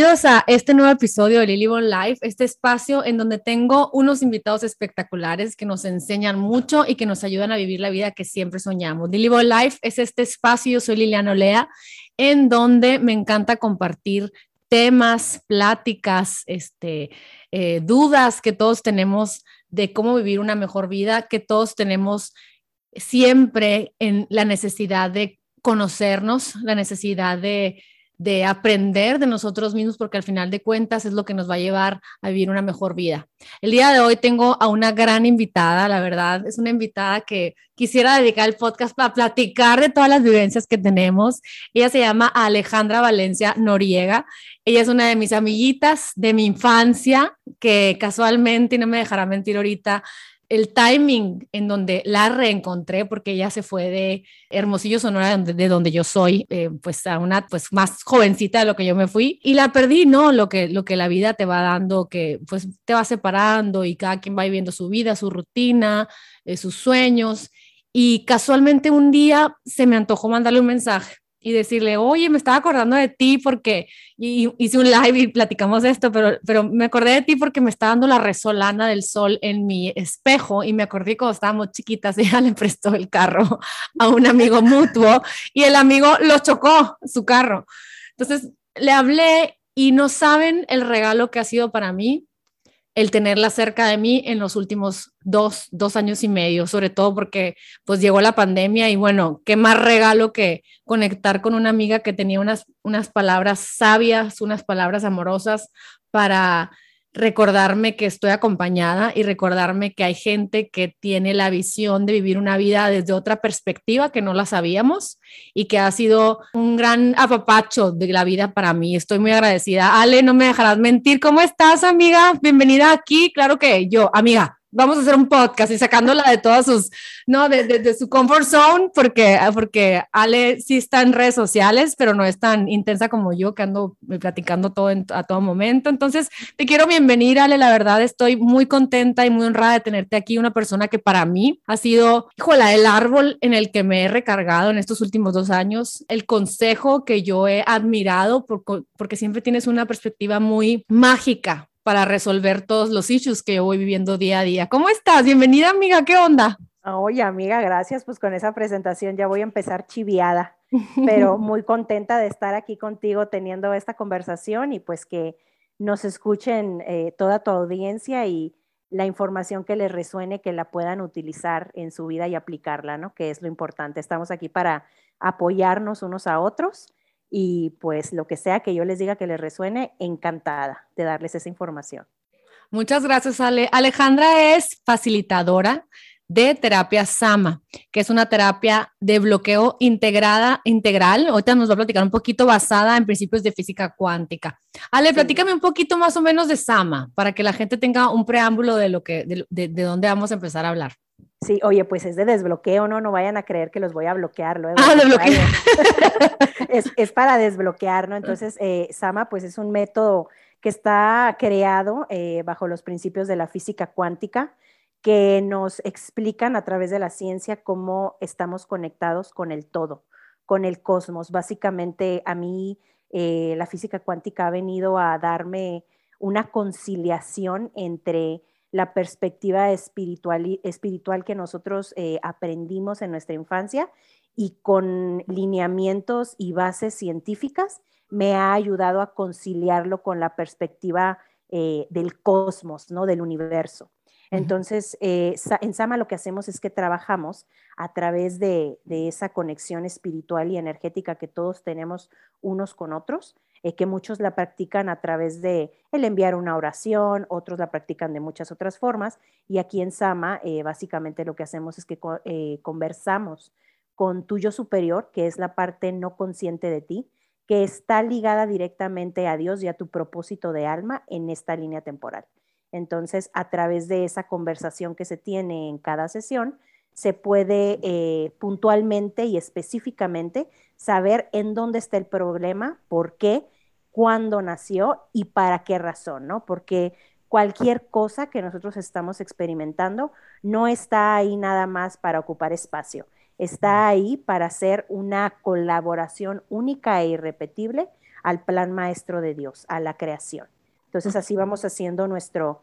Bienvenidos a este nuevo episodio de Lily Bon Life, este espacio en donde tengo unos invitados espectaculares que nos enseñan mucho y que nos ayudan a vivir la vida que siempre soñamos. Lily Bon Life es este espacio, yo soy Liliana Olea, en donde me encanta compartir temas, pláticas, este, eh, dudas que todos tenemos de cómo vivir una mejor vida, que todos tenemos siempre en la necesidad de conocernos, la necesidad de de aprender de nosotros mismos, porque al final de cuentas es lo que nos va a llevar a vivir una mejor vida. El día de hoy tengo a una gran invitada, la verdad, es una invitada que quisiera dedicar el podcast para platicar de todas las vivencias que tenemos. Ella se llama Alejandra Valencia Noriega. Ella es una de mis amiguitas de mi infancia, que casualmente, y no me dejará mentir ahorita, el timing en donde la reencontré, porque ella se fue de Hermosillo, Sonora, de donde yo soy, eh, pues a una pues más jovencita de lo que yo me fui, y la perdí, ¿no? Lo que, lo que la vida te va dando, que pues te va separando y cada quien va viviendo su vida, su rutina, eh, sus sueños, y casualmente un día se me antojó mandarle un mensaje y decirle, oye, me estaba acordando de ti porque y, hice un live y platicamos esto, pero, pero me acordé de ti porque me está dando la resolana del sol en mi espejo y me acordé cuando estábamos chiquitas, ella le prestó el carro a un amigo mutuo y el amigo lo chocó, su carro. Entonces le hablé y no saben el regalo que ha sido para mí el tenerla cerca de mí en los últimos dos, dos años y medio, sobre todo porque pues llegó la pandemia y bueno, qué más regalo que conectar con una amiga que tenía unas, unas palabras sabias, unas palabras amorosas para recordarme que estoy acompañada y recordarme que hay gente que tiene la visión de vivir una vida desde otra perspectiva que no la sabíamos y que ha sido un gran apapacho de la vida para mí. Estoy muy agradecida. Ale, no me dejarás mentir. ¿Cómo estás, amiga? Bienvenida aquí. Claro que yo, amiga, vamos a hacer un podcast y sacándola de todas sus, no, de, de, su comfort zone, porque, porque Ale sí está en redes sociales, pero no es tan intensa como yo, que ando platicando todo a todo momento. Entonces, te quiero bienvenir, Ale, la verdad estoy muy contenta y muy honrada de tenerte aquí, una persona que para mí ha sido, híjola, el árbol en el que me he recargado en estos últimos dos años, el consejo que yo he admirado, porque siempre tienes una perspectiva muy mágica para resolver todos los issues que yo voy viviendo día a día. ¿Cómo estás? Bienvenida, amiga. ¿Qué onda? Oye, amiga, gracias. Pues con esa presentación ya voy a empezar chiviada, pero muy contenta de estar aquí contigo teniendo esta conversación y pues que nos escuchen eh, toda tu audiencia y la información que les resuene, que la puedan utilizar en su vida y aplicarla, ¿no? Que es lo importante. Estamos aquí para apoyarnos unos a otros y pues lo que sea que yo les diga que les resuene, encantada de darles esa información. Muchas gracias, Ale. Alejandra es facilitadora de terapia Sama, que es una terapia de bloqueo integrada, integral. Ahorita nos va a platicar un poquito basada en principios de física cuántica. Ale, platícame un poquito más o menos de Sama, para que la gente tenga un preámbulo de lo que, de, de dónde vamos a empezar a hablar. Sí, oye, pues es de desbloqueo, no, no vayan a creer que los voy a bloquear luego. Ah, desbloqueo. es, es, para desbloquear, ¿no? Entonces, eh, Sama, pues es un método que está creado eh, bajo los principios de la física cuántica, que nos explican a través de la ciencia cómo estamos conectados con el todo, con el cosmos. Básicamente, a mí eh, la física cuántica ha venido a darme una conciliación entre la perspectiva espiritual, espiritual que nosotros eh, aprendimos en nuestra infancia y con lineamientos y bases científicas me ha ayudado a conciliarlo con la perspectiva eh, del cosmos, ¿no? del universo. Entonces, eh, en Sama lo que hacemos es que trabajamos a través de, esa conexión espiritual y energética que todos tenemos unos con otros, eh, que muchos la practican a través de el enviar una oración, otros la practican de muchas otras formas, y aquí en Sama eh, básicamente lo que hacemos es que conversamos con tu yo superior, que es la parte no consciente de ti, que está ligada directamente a Dios y a tu propósito de alma en esta línea temporal. Entonces, a través de esa conversación que se tiene en cada sesión, se puede eh, puntualmente y específicamente saber en dónde está el problema, por qué, cuándo nació y para qué razón, ¿no? Porque cualquier cosa que nosotros estamos experimentando no está ahí nada más para ocupar espacio, está ahí para hacer una colaboración única e irrepetible al plan maestro de Dios, a la creación. Entonces así vamos haciendo nuestro,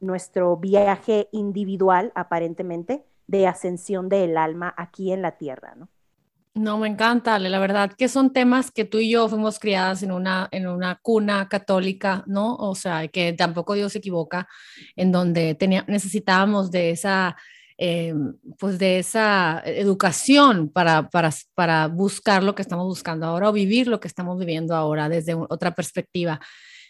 nuestro viaje individual, aparentemente, de ascensión del alma aquí en la tierra, ¿no? No, me encanta, la verdad que son temas que tú y yo fuimos criadas en una, en una cuna católica, ¿no? O sea, que tampoco Dios se equivoca, en donde tenía, necesitábamos de esa, eh, pues de esa educación para, para, para buscar lo que estamos buscando ahora o vivir lo que estamos viviendo ahora desde otra perspectiva.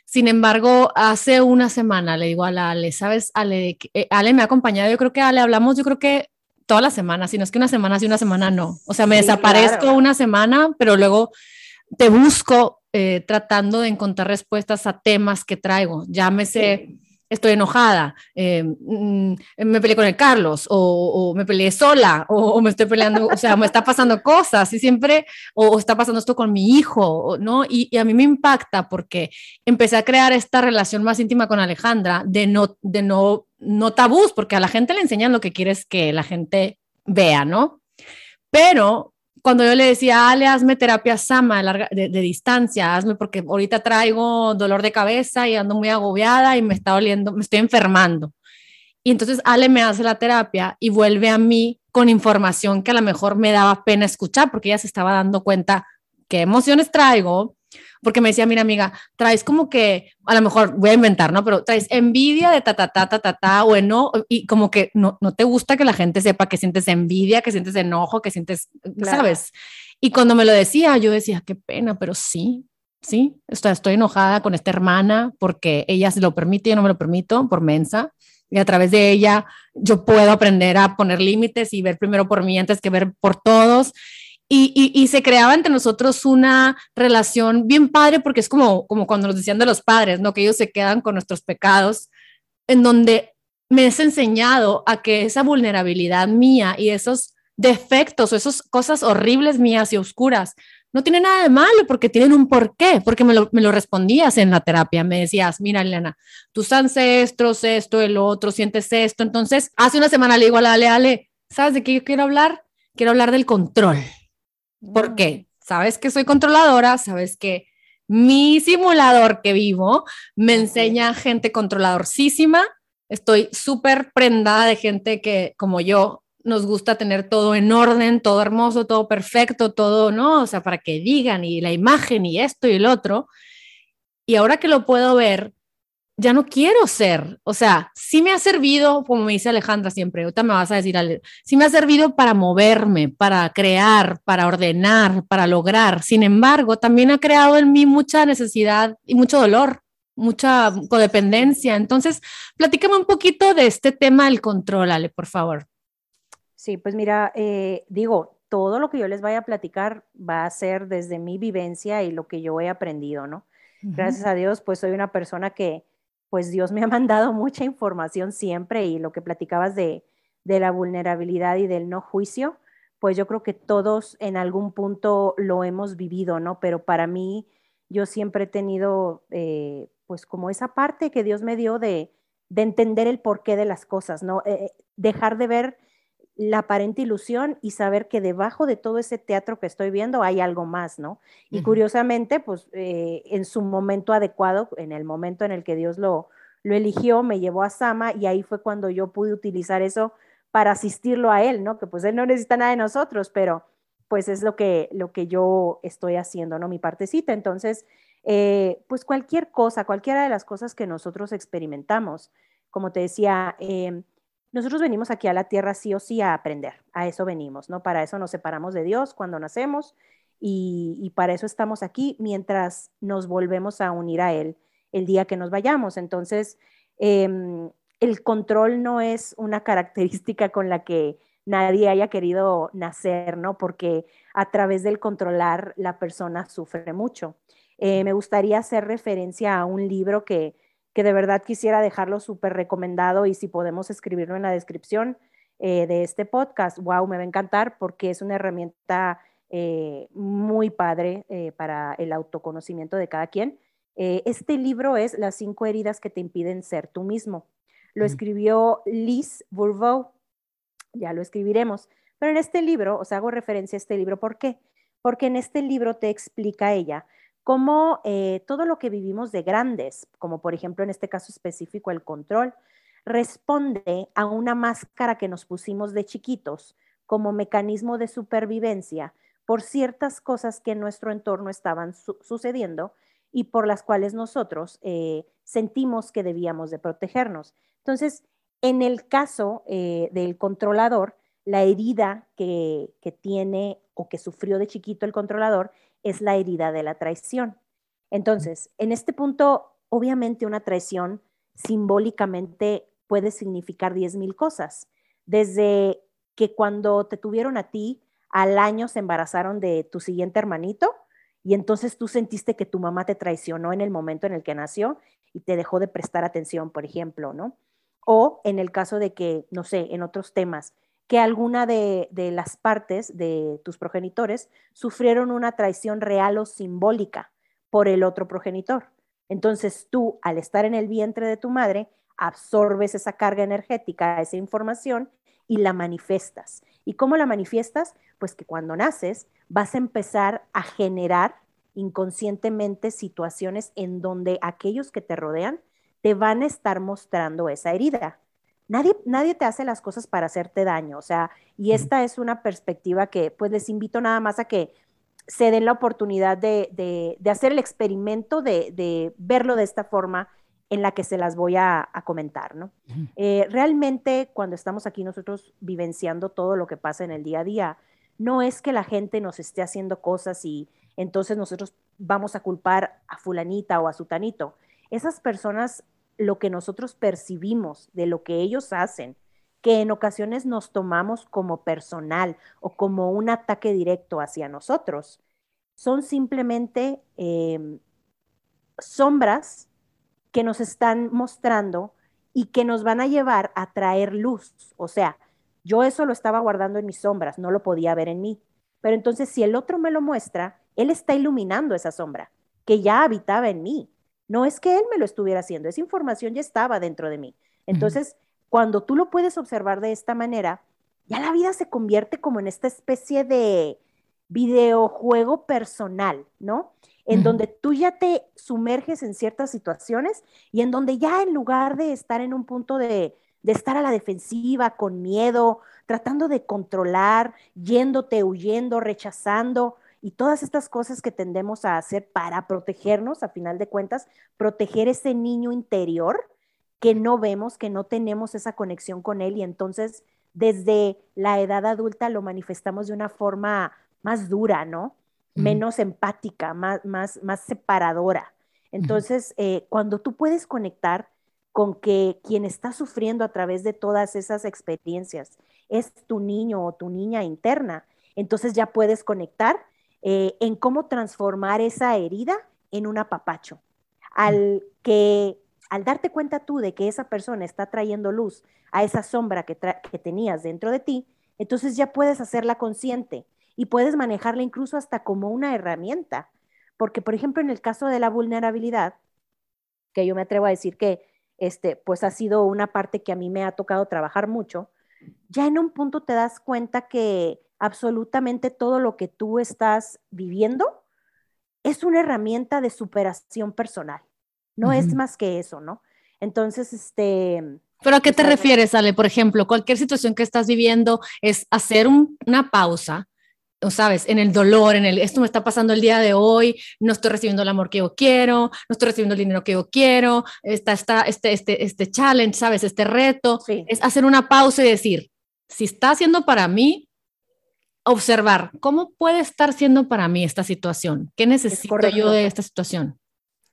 Sin embargo, hace una semana le digo a la Ale, ¿sabes? Ale, eh, Ale me ha acompañado, yo creo que Ale hablamos, yo creo que toda la semana, si no es que una semana sí, una semana no. O sea, me desaparezco una semana, pero luego te busco eh, tratando de encontrar respuestas a temas que traigo. Llámese estoy enojada, eh, mm, me peleé con el Carlos, o, me peleé sola, o, me estoy peleando, o sea, me está pasando cosas, y siempre, o, está pasando esto con mi hijo, ¿no? Y, a mí me impacta porque empecé a crear esta relación más íntima con Alejandra de no, de no, no tabús, porque a la gente le enseñan lo que quieres que la gente vea, ¿no? Pero cuando yo le decía, Ale, hazme terapia sama de, de, distancia, hazme porque ahorita traigo dolor de cabeza y ando muy agobiada y me está doliendo, me estoy enfermando. Y entonces Ale me hace la terapia y vuelve a mí con información que a lo mejor me daba pena escuchar porque ella se estaba dando cuenta qué emociones traigo, porque me decía, mira amiga, traes como que, a lo mejor voy a inventar, ¿no? Pero traes envidia de ta, ta, ta, ta, ta, ta, o no, y como que no, no te gusta que la gente sepa que sientes envidia, que sientes enojo, que sientes, ¿sabes? Y cuando me lo decía, yo decía, qué pena, pero sí, sí, estoy, estoy enojada con esta hermana porque ella se lo permite yo no me lo permito por mensa. Y a través de ella yo puedo aprender a poner límites y ver primero por mí antes que ver por todos. Y, se creaba entre nosotros una relación bien padre porque es como, como cuando nos decían de los padres, ¿no? Que ellos se quedan con nuestros pecados, en donde me has enseñado a que esa vulnerabilidad mía y esos defectos o esas cosas horribles mías y oscuras no tienen nada de malo porque tienen un porqué, porque me lo, me lo respondías en la terapia, me decías, mira Elena, tus ancestros, esto, el otro, sientes esto. Entonces, hace una semana le digo a la Ale, Ale, ¿sabes de qué yo quiero hablar? Quiero hablar del control ¿Por qué? Sabes que soy controladora, sabes que mi simulador que vivo me enseña gente controladorcísima. Estoy súper prendada de gente que, como yo, nos gusta tener todo en orden, todo hermoso, todo perfecto, todo, ¿no? O sea, para que digan y la imagen y esto y el otro. Y ahora que lo puedo ver, ya no quiero ser, o sea, sí me ha servido, como me dice Alejandra siempre, ahorita me vas a decir, sí me ha servido para moverme, para crear, para ordenar, para lograr. Sin embargo, también ha creado en mí mucha necesidad y mucho dolor, mucha codependencia. Entonces, platícame un poquito de este tema del control, Ale, por favor. Sí, pues mira, eh, digo, todo lo que yo les vaya a platicar va a ser desde mi vivencia y lo que yo he aprendido, ¿no? Gracias a Dios, pues soy una persona que, pues Dios me ha mandado mucha información siempre y lo que platicabas de, la vulnerabilidad y del no juicio, pues yo creo que todos en algún punto lo hemos vivido, ¿no? Pero para mí, yo siempre he tenido, eh, pues como esa parte que Dios me dio de, entender el porqué de las cosas, ¿no? Eh, dejar de ver la aparente ilusión y saber que debajo de todo ese teatro que estoy viendo hay algo más, ¿no? Y curiosamente, pues eh, en su momento adecuado, en el momento en el que Dios lo, lo eligió, me llevó a Sama y ahí fue cuando yo pude utilizar eso para asistirlo a él, ¿no? Que pues él no necesita nada de nosotros, pero pues es lo que, lo que yo estoy haciendo, ¿no? Mi partecita. Entonces, eh, pues cualquier cosa, cualquiera de las cosas que nosotros experimentamos, como te decía, eh, nosotros venimos aquí a la tierra sí o sí a aprender, a eso venimos, ¿no? Para eso nos separamos de Dios cuando nacemos y, para eso estamos aquí mientras nos volvemos a unir a Él el día que nos vayamos. Entonces, em, el control no es una característica con la que nadie haya querido nacer, ¿no? Porque a través del controlar la persona sufre mucho. Eh, me gustaría hacer referencia a un libro que que de verdad quisiera dejarlo súper recomendado y si podemos escribirlo en la descripción eh, de este podcast, wow, me va a encantar porque es una herramienta eh, muy padre eh, para el autoconocimiento de cada quien. este libro es Las cinco heridas que te impiden ser tú mismo. Lo escribió Liz Bourbeau, ya lo escribiremos, pero en este libro, os hago referencia a este libro, ¿por qué? Porque en este libro te explica ella cómo eh, todo lo que vivimos de grandes, como por ejemplo en este caso específico el control, responde a una máscara que nos pusimos de chiquitos como mecanismo de supervivencia por ciertas cosas que en nuestro entorno estaban sucediendo y por las cuales nosotros eh, sentimos que debíamos de protegernos. Entonces, en el caso eh, del controlador, la herida que, tiene o que sufrió de chiquito el controlador es la herida de la traición. Entonces, en este punto, obviamente una traición simbólicamente puede significar 10.000 cosas, desde que cuando te tuvieron a ti, al año se embarazaron de tu siguiente hermanito y entonces tú sentiste que tu mamá te traicionó en el momento en el que nació y te dejó de prestar atención, por ejemplo, ¿no? O en el caso de que, no sé, en otros temas, que alguna de, las partes de tus progenitores sufrieron una traición real o simbólica por el otro progenitor. Entonces tú, al estar en el vientre de tu madre, absorbes esa carga energética, esa información y la manifiestas. ¿Y cómo la manifiestas? Pues que cuando naces vas a empezar a generar inconscientemente situaciones en donde aquellos que te rodean te van a estar mostrando esa herida. Nadie, nadie te hace las cosas para hacerte daño, o sea, y esta es una perspectiva que pues les invito nada más a que se den la oportunidad de, hacer el experimento de, verlo de esta forma en la que se las voy a, comentar, ¿no? Eh, realmente cuando estamos aquí nosotros vivenciando todo lo que pasa en el día a día, no es que la gente nos esté haciendo cosas y entonces nosotros vamos a culpar a fulanita o a sutanito. Esas personas lo que nosotros percibimos de lo que ellos hacen, que en ocasiones nos tomamos como personal o como un ataque directo hacia nosotros, son simplemente em, sombras que nos están mostrando y que nos van a llevar a traer luz. O sea, yo eso lo estaba guardando en mis sombras, no lo podía ver en mí. Pero entonces si el otro me lo muestra, él está iluminando esa sombra que ya habitaba en mí. No es que él me lo estuviera haciendo, esa información ya estaba dentro de mí. Entonces, cuando tú lo puedes observar de esta manera, ya la vida se convierte como en esta especie de videojuego personal, ¿no? En donde tú ya te sumerges en ciertas situaciones y en donde ya en lugar de estar en un punto de, de estar a la defensiva, con miedo, tratando de controlar, yéndote, huyendo, rechazando, y todas estas cosas que tendemos a hacer para protegernos, a final de cuentas, proteger ese niño interior que no vemos, que no tenemos esa conexión con él y entonces desde la edad adulta lo manifestamos de una forma más dura, ¿no? Menos empática, más, más, más separadora. Entonces, eh, cuando tú puedes conectar con que quien está sufriendo a través de todas esas experiencias es tu niño o tu niña interna, entonces ya puedes conectar eh, en cómo transformar esa herida en un apapacho. Al que al darte cuenta tú de que esa persona está trayendo luz a esa sombra que, que tenías dentro de ti, entonces ya puedes hacerla consciente y puedes manejarla incluso hasta como una herramienta. Porque, por ejemplo, en el caso de la vulnerabilidad, que yo me atrevo a decir que este, pues ha sido una parte que a mí me ha tocado trabajar mucho, ya en un punto te das cuenta que absolutamente todo lo que tú estás viviendo es una herramienta de superación personal. No es más que eso, ¿no? Entonces, este... ¿Pero a qué te refieres, Ale? Por ejemplo, cualquier situación que estás viviendo es hacer una pausa, sabes, en el dolor, en el, esto me está pasando el día de hoy, no estoy recibiendo el amor que yo quiero, no estoy recibiendo el dinero que yo quiero, está, está este, este, este challenge, sabes, este reto, es hacer una pausa y decir, si está haciendo para mí, observar cómo puede estar siendo para mí esta situación, qué necesito yo de esta situación.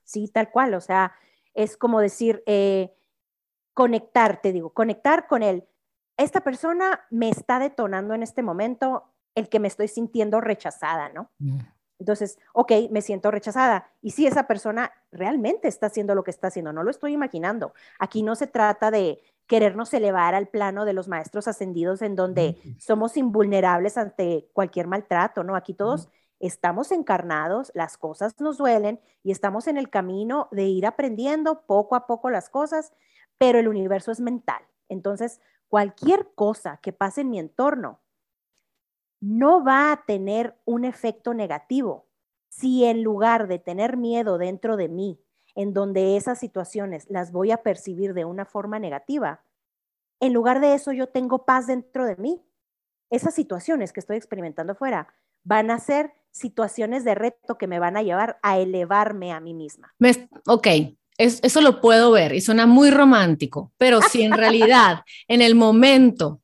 Sí, tal cual, o sea, es como decir, eh, conectar, te digo, conectar con él. Esta persona me está detonando en este momento el que me estoy sintiendo rechazada, ¿no? Mm. Entonces, ok, me siento rechazada. Y si esa persona realmente está haciendo lo que está haciendo, no lo estoy imaginando. Aquí no se trata de querernos elevar al plano de los maestros ascendidos en donde somos invulnerables ante cualquier maltrato, ¿no? Aquí todos estamos encarnados, las cosas nos duelen y estamos en el camino de ir aprendiendo poco a poco las cosas, pero el universo es mental. Entonces, cualquier cosa que pase en mi entorno no va a tener un efecto negativo si en lugar de tener miedo dentro de mí, en donde esas situaciones las voy a percibir de una forma negativa, en lugar de eso yo tengo paz dentro de mí. Esas situaciones que estoy experimentando fuera van a ser situaciones de reto que me van a llevar a elevarme a mí misma. Ok, eso lo puedo ver y suena muy romántico, pero si en realidad en el momento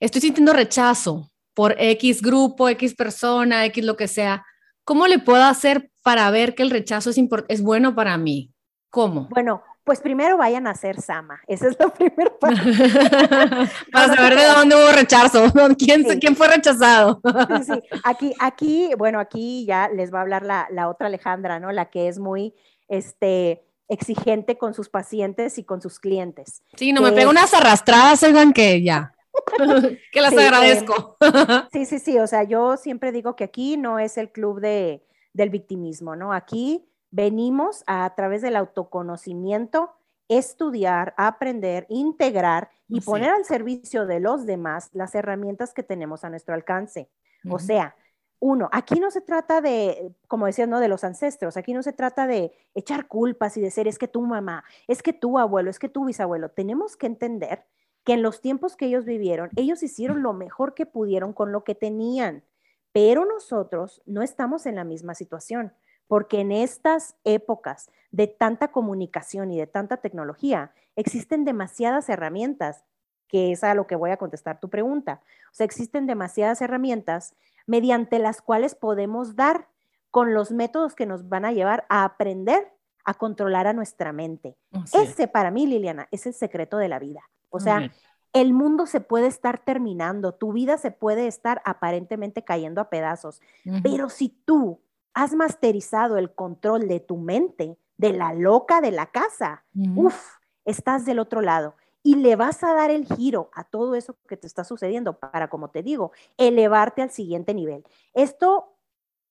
estoy sintiendo rechazo por X grupo, X persona, X lo que sea, ¿cómo le puedo hacer para ver que el rechazo es, es bueno para mí? ¿Cómo? Bueno, pues primero vayan a hacer Sama. Esa es la primera parte. Para saber de dónde hubo rechazo. ¿Quién, ¿quién fue rechazado? sí, Aquí, aquí, bueno, aquí ya les va a hablar la, la, otra Alejandra, ¿no? La que es muy, este, exigente con sus pacientes y con sus clientes. Sí, no me pega unas arrastradas, oigan, que ya. que las agradezco. sí, sí, sí. O sea, yo siempre digo que aquí no es el club de, del victimismo, ¿no? Aquí venimos a, través del autoconocimiento, estudiar, aprender, integrar y poner al servicio de los demás las herramientas que tenemos a nuestro alcance. O sea, uno, aquí no se trata de, como decías, ¿no? De los ancestros, aquí no se trata de echar culpas y de ser, es que tu mamá, es que tu abuelo, es que tu bisabuelo. Tenemos que entender que en los tiempos que ellos vivieron, ellos hicieron lo mejor que pudieron con lo que tenían, pero nosotros no estamos en la misma situación porque en estas épocas de tanta comunicación y de tanta tecnología, existen demasiadas herramientas, que es a lo que voy a contestar tu pregunta. O sea, existen demasiadas herramientas mediante las cuales podemos dar con los métodos que nos van a llevar a aprender a controlar a nuestra mente. Ese para mí, Liliana, es el secreto de la vida. O sea, el mundo se puede estar terminando, tu vida se puede estar aparentemente cayendo a pedazos, pero si tú has masterizado el control de tu mente, de la loca de la casa, uff, estás del otro lado y le vas a dar el giro a todo eso que te está sucediendo para, como te digo, elevarte al siguiente nivel. Esto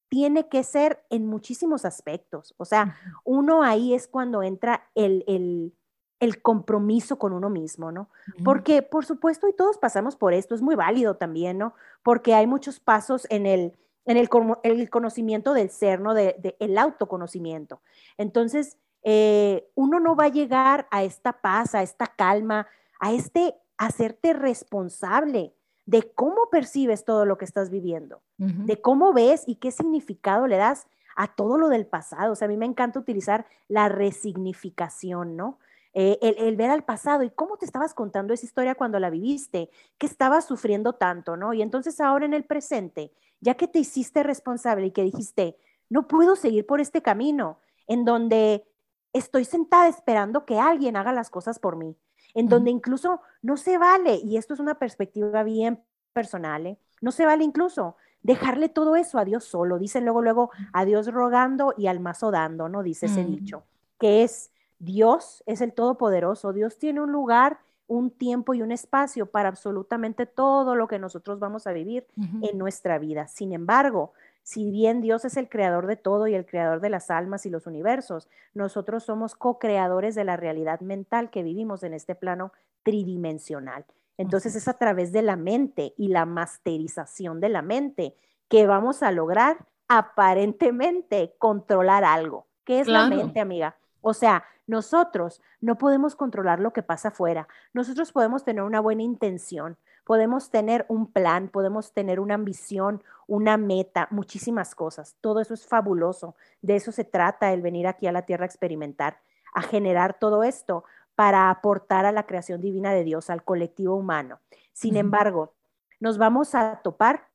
tiene que ser en muchísimos aspectos. O sea, uno ahí es cuando entra el, el, el compromiso con uno mismo, ¿no? Porque, por supuesto, y todos pasamos por esto, es muy válido también, ¿no? Porque hay muchos pasos en el en el, el conocimiento del ser, ¿no? De, el autoconocimiento. Entonces, eh, uno no va a llegar a esta paz, a esta calma, a este hacerte responsable de cómo percibes todo lo que estás viviendo, de cómo ves y qué significado le das a todo lo del pasado. O sea, a mí me encanta utilizar la resignificación, ¿no? Eh, el, ver al pasado y cómo te estabas contando esa historia cuando la viviste, que estabas sufriendo tanto, ¿no? Y entonces ahora en el presente, ya que te hiciste responsable y que dijiste, no puedo seguir por este camino, en donde estoy sentada esperando que alguien haga las cosas por mí, en donde incluso no se vale, y esto es una perspectiva bien personal, ¿eh? no se vale incluso dejarle todo eso a Dios solo, dicen luego, luego, a Dios rogando y al mazo dando, ¿no? Dice ese dicho, que es Dios es el Todopoderoso, Dios tiene un lugar, un tiempo y un espacio para absolutamente todo lo que nosotros vamos a vivir en nuestra vida. Sin embargo, si bien Dios es el creador de todo y el creador de las almas y los universos, nosotros somos co-creadores de la realidad mental que vivimos en este plano tridimensional. Entonces es a través de la mente y la masterización de la mente que vamos a lograr aparentemente controlar algo. ¿Qué es la mente, amiga? O sea, nosotros no podemos controlar lo que pasa afuera. Nosotros podemos tener una buena intención, podemos tener un plan, podemos tener una ambición, una meta, muchísimas cosas. Todo eso es fabuloso. De eso se trata el venir aquí a la tierra a experimentar, a generar todo esto para aportar a la creación divina de Dios, al colectivo humano. Sin embargo, nos vamos a topar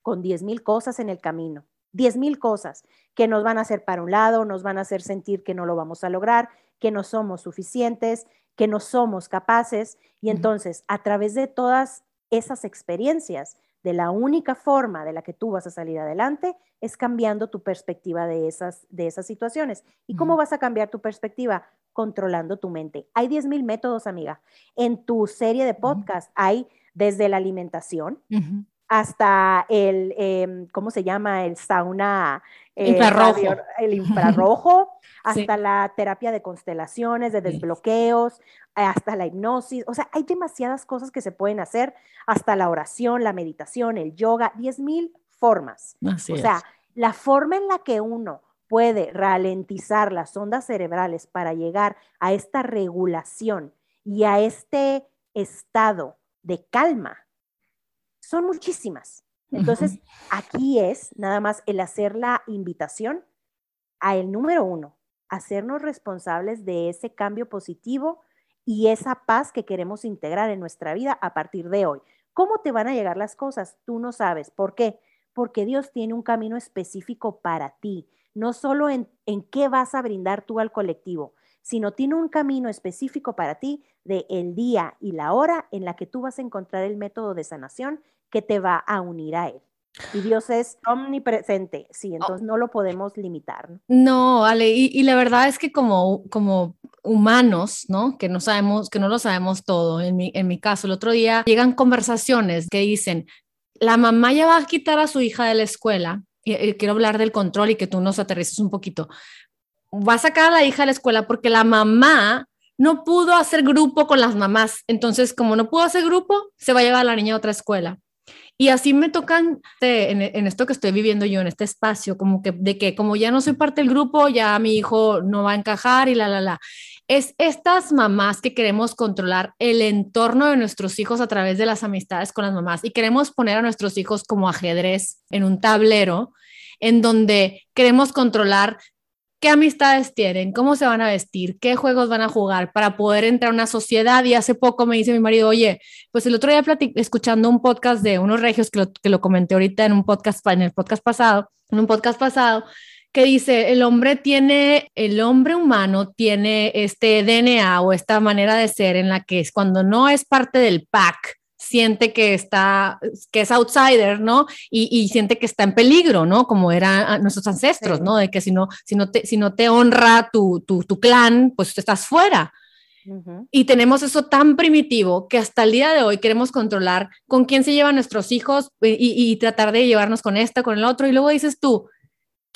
con diez mil cosas en el camino 10 mil cosas que nos van a hacer para un lado, nos van a hacer sentir que no lo vamos a lograr, que no somos suficientes, que no somos capaces. Y entonces, a través de todas esas experiencias, de la única forma de la que tú vas a salir adelante es cambiando tu perspectiva de esas, de esas situaciones. ¿Y cómo vas a cambiar tu perspectiva? Controlando tu mente. Hay 10 mil métodos, amiga. En tu serie de podcast hay desde la alimentación, hasta el, em, ¿cómo se llama? El sauna eh, infrarrojo. el infrarrojo, hasta la terapia de constelaciones, de desbloqueos, hasta la hipnosis. O sea, hay demasiadas cosas que se pueden hacer, hasta la oración, la meditación, el yoga, 10 mil formas. o sea, la forma en la que uno puede ralentizar las ondas cerebrales para llegar a esta regulación y a este estado de calma, son muchísimas. Entonces, aquí es nada más el hacer la invitación a el número uno, hacernos responsables de ese cambio positivo y esa paz que queremos integrar en nuestra vida a partir de hoy. ¿Cómo te van a llegar las cosas? Tú no sabes. ¿Por qué? Porque Dios tiene un camino específico para ti, no solo en, en qué vas a brindar tú al colectivo, sino tiene un camino específico para ti de el día y la hora en la que tú vas a encontrar el método de sanación que te va a unir a él. Y Dios es omnipresente, sí, oh. entonces no lo podemos limitar. No, Ale, y, la verdad es que como, como humanos, ¿no? Que no sabemos, que no lo sabemos todo. En mi, en mi caso, el otro día llegan conversaciones que dicen, la mamá ya va a quitar a su hija de la escuela, y, quiero hablar del control y que tú nos aterrices un poquito, va a sacar a la hija de la escuela porque la mamá no pudo hacer grupo con las mamás. Entonces, como no pudo hacer grupo, se va a llevar a la niña a otra escuela. Y así me tocan en, esto que estoy viviendo yo, en este espacio, como que de que como ya no soy parte del grupo, ya mi hijo no va a encajar y la, la, la. Es estas mamás que queremos controlar el entorno de nuestros hijos a través de las amistades con las mamás y queremos poner a nuestros hijos como ajedrez en un tablero en donde queremos controlar qué amistades tienen, cómo se van a vestir, qué juegos van a jugar para poder entrar a una sociedad. Y hace poco me dice mi marido, oye, pues el otro día escuchando un podcast de unos regios que lo, comenté ahorita en un podcast, en el podcast pasado, en un podcast pasado, que dice, el hombre tiene, el hombre humano tiene este DNA o esta manera de ser en la que es cuando no es parte del pack, siente que está, que es outsider, ¿no? Y, siente que está en peligro, ¿no? Como eran nuestros ancestros, ¿no? De que si no, si no, te, si no te honra tu, tu, tu clan, pues estás fuera. Y tenemos eso tan primitivo que hasta el día de hoy queremos controlar con quién se llevan nuestros hijos y, y, tratar de llevarnos con esta, con el otro. Y luego dices tú,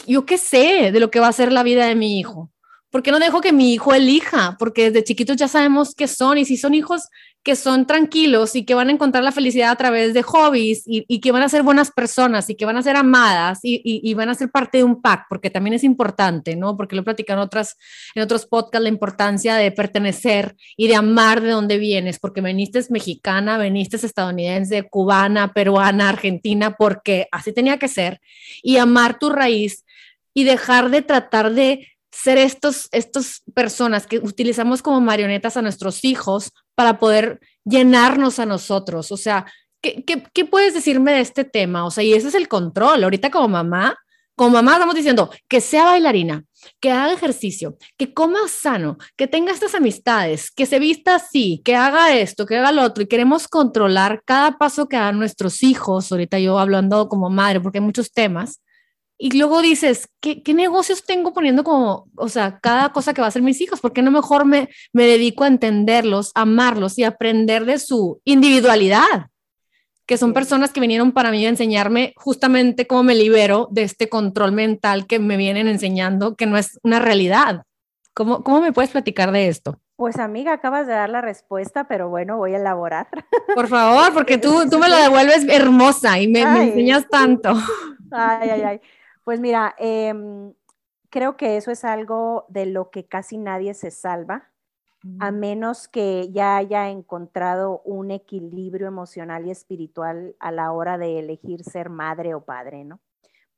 yo qué sé de lo que va a ser la vida de mi hijo. ¿Por qué no dejo que mi hijo elija? Porque desde chiquitos ya sabemos qué son y si son hijos que son tranquilos y que van a encontrar la felicidad a través de hobbies y, que van a ser buenas personas y que van a ser amadas y, van a ser parte de un pack, porque también es importante, ¿no? Porque lo platican otras, en otros podcasts la importancia de pertenecer y de amar de dónde vienes, porque veniste mexicana, veniste estadounidense, cubana, peruana, argentina, porque así tenía que ser, y amar tu raíz y dejar de tratar de ser estos, estos personas que utilizamos como marionetas a nuestros hijos para poder llenarnos a nosotros. O sea, ¿qué, qué, puedes decirme de este tema? O sea, y ese es el control. Ahorita como mamá, como mamá estamos diciendo que sea bailarina, que haga ejercicio, que coma sano, que tenga estas amistades, que se vista así, que haga esto, que haga lo otro. Y queremos controlar cada paso que hagan nuestros hijos. Ahorita yo hablando como madre, porque hay muchos temas y luego dices, ¿qué, ¿qué, negocios tengo poniendo como, o sea, cada cosa que va a hacer mis hijos? ¿Por qué no mejor me, me dedico a entenderlos, amarlos y aprender de su individualidad? Que son personas que vinieron para mí a enseñarme justamente cómo me libero de este control mental que me vienen enseñando, que no es una realidad. ¿Cómo, cómo me puedes platicar de esto? Pues amiga, acabas de dar la respuesta, pero bueno, voy a elaborar. Por favor, porque tú, tú me la devuelves hermosa y me, me enseñas tanto. Ay, ay, ay. Pues mira, em, creo que eso es algo de lo que casi nadie se salva, a menos que ya haya encontrado un equilibrio emocional y espiritual a la hora de elegir ser madre o padre, ¿no?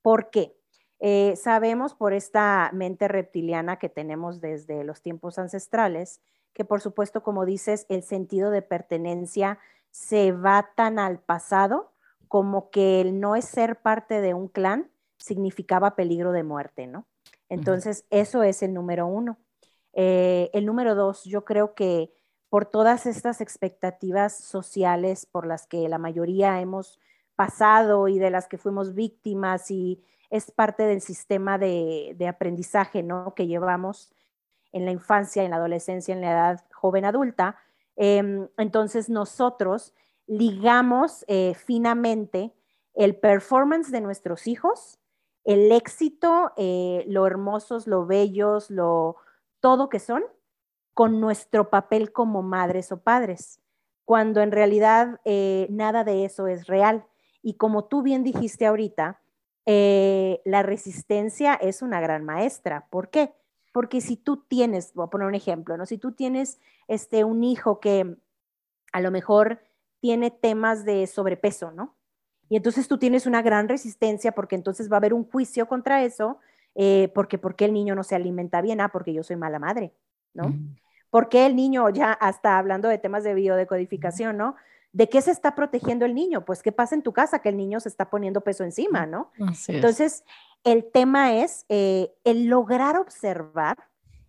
¿Por qué? Eh, sabemos por esta mente reptiliana que tenemos desde los tiempos ancestrales, que por supuesto, como dices, el sentido de pertenencia se va tan al pasado como que el no es ser parte de un clan significaba peligro de muerte, ¿no? Entonces, eso es el número uno. Eh, el número dos, yo creo que por todas estas expectativas sociales por las que la mayoría hemos pasado y de las que fuimos víctimas y es parte del sistema de, aprendizaje, ¿no? Que llevamos en la infancia, en la adolescencia, en la edad joven adulta. Em, entonces, nosotros ligamos eh, finamente el performance de nuestros hijos el éxito, eh, lo hermosos, lo bellos, lo todo que son, con nuestro papel como madres o padres, cuando en realidad eh, nada de eso es real. Y como tú bien dijiste ahorita, eh, la resistencia es una gran maestra. ¿Por qué? Porque si tú tienes, voy a poner un ejemplo, ¿no? Si tú tienes este, un hijo que a lo mejor tiene temas de sobrepeso, ¿no? Y entonces tú tienes una gran resistencia porque entonces va a haber un juicio contra eso, eh, porque ¿por qué el niño no se alimenta bien? Ah, porque yo soy mala madre, ¿no? Mm. ¿Por qué el niño, ya hasta hablando de temas de biodecodificación, ¿no? ¿De qué se está protegiendo el niño? Pues, ¿qué pasa en tu casa? Que el niño se está poniendo peso encima, ¿no? Entonces, el tema es eh, el lograr observar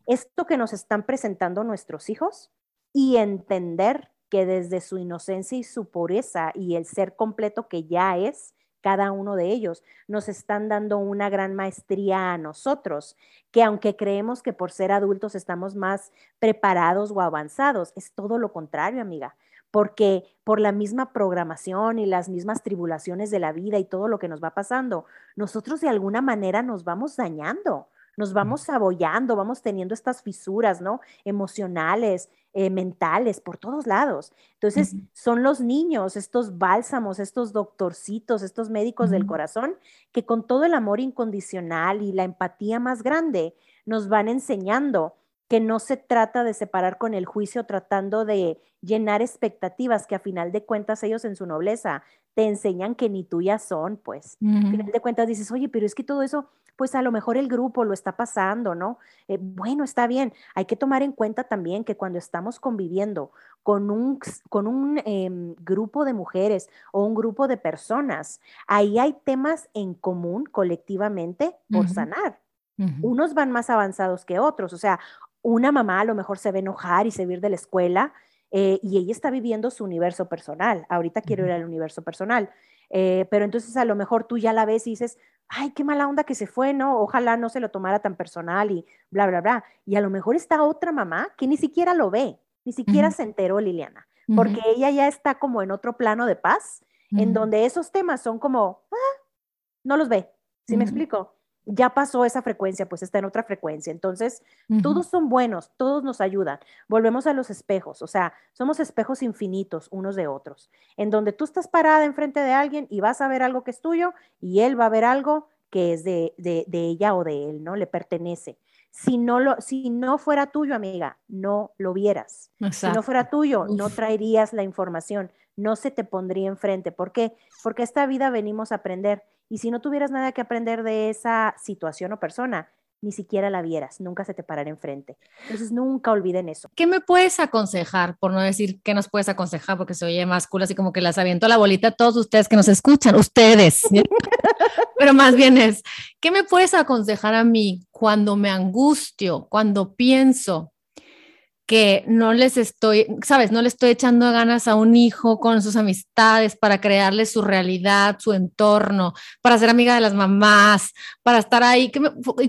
esto que nos están presentando nuestros hijos y entender que desde su inocencia y su pureza y el ser completo que ya es cada uno de ellos, nos están dando una gran maestría a nosotros, que aunque creemos que por ser adultos estamos más preparados o avanzados, es todo lo contrario, amiga porque por la misma programación y las mismas tribulaciones de la vida y todo lo que nos va pasando, nosotros de alguna manera nos vamos dañando nos vamos abollando, vamos teniendo estas fisuras, ¿no? Emocionales, eh, mentales, por todos lados. Entonces, son los niños, estos bálsamos, estos doctorcitos, estos médicos del corazón, que con todo el amor incondicional y la empatía más grande, nos van enseñando que no se trata de separar con el juicio tratando de llenar expectativas que a final de cuentas ellos en su nobleza te enseñan que ni tuyas son, pues. A final de cuentas dices, oye, pero es que todo eso pues a lo mejor el grupo lo está pasando, ¿no? Eh, bueno, está bien. Hay que tomar en cuenta también que cuando estamos conviviendo con un, con un em, grupo de mujeres o un grupo de personas, ahí hay temas en común colectivamente por sanar. Unos van más avanzados que otros, o sea, una mamá a lo mejor se ve enojar y se ve de la escuela eh, y ella está viviendo su universo personal. Ahorita quiero ir al universo personal. Eh, pero entonces a lo mejor tú ya la ves y dices, ay, qué mala onda que se fue, ¿no? Ojalá no se lo tomara tan personal y bla, bla, bla. Y a lo mejor está otra mamá que ni siquiera lo ve, ni siquiera se enteró Liliana, porque ella ya está como en otro plano de paz, en donde esos temas son como, ah, no los ve, ¿sí me explico? Ya pasó esa frecuencia, pues está en otra frecuencia. Entonces, todos son buenos, todos nos ayudan. Volvemos a los espejos, o sea, somos espejos infinitos unos de otros, en donde tú estás parada enfrente de alguien y vas a ver algo que es tuyo y él va a ver algo que es de, de, ella o de él, ¿no? Le pertenece. Si no, lo, si no fuera tuyo, amiga, no lo vieras. Si no fuera tuyo, no traerías la información, no se te pondría enfrente. ¿Por qué? Porque esta vida venimos a aprender y si no tuvieras nada que aprender de esa situación o persona, ni siquiera la vieras, nunca se te parará enfrente. Entonces, nunca olviden eso. ¿Qué me puedes aconsejar? Por no decir qué nos puedes aconsejar, porque se oye más cool, así como que las aviento la bolita a todos ustedes que nos escuchan, ustedes. Pero más bien es, ¿qué me puedes aconsejar a mí cuando me angustio, cuando pienso que no les estoy, sabes, no le estoy echando ganas a un hijo con sus amistades para crearle su realidad, su entorno, para ser amiga de las mamás, para estar ahí. Que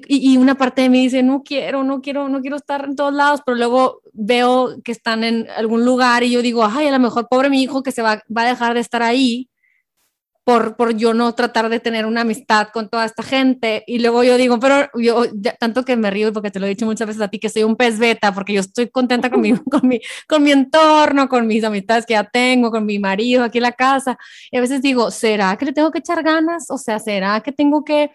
y, una parte de mí dice, no quiero, no quiero, no quiero estar en todos lados, pero luego veo que están en algún lugar y yo digo, ay, a lo mejor pobre mi hijo que se va, va a dejar de estar ahí por, por yo no tratar de tener una amistad con toda esta gente. Y luego yo digo, pero yo, tanto que me río, porque te lo he dicho muchas veces a ti, que soy un pez beta, porque yo estoy contenta con mi, con mi, con mi entorno, con mis amistades que ya tengo, con mi marido aquí en la casa. Y a veces digo, ¿será que le tengo que echar ganas? O sea, ¿será que tengo que...?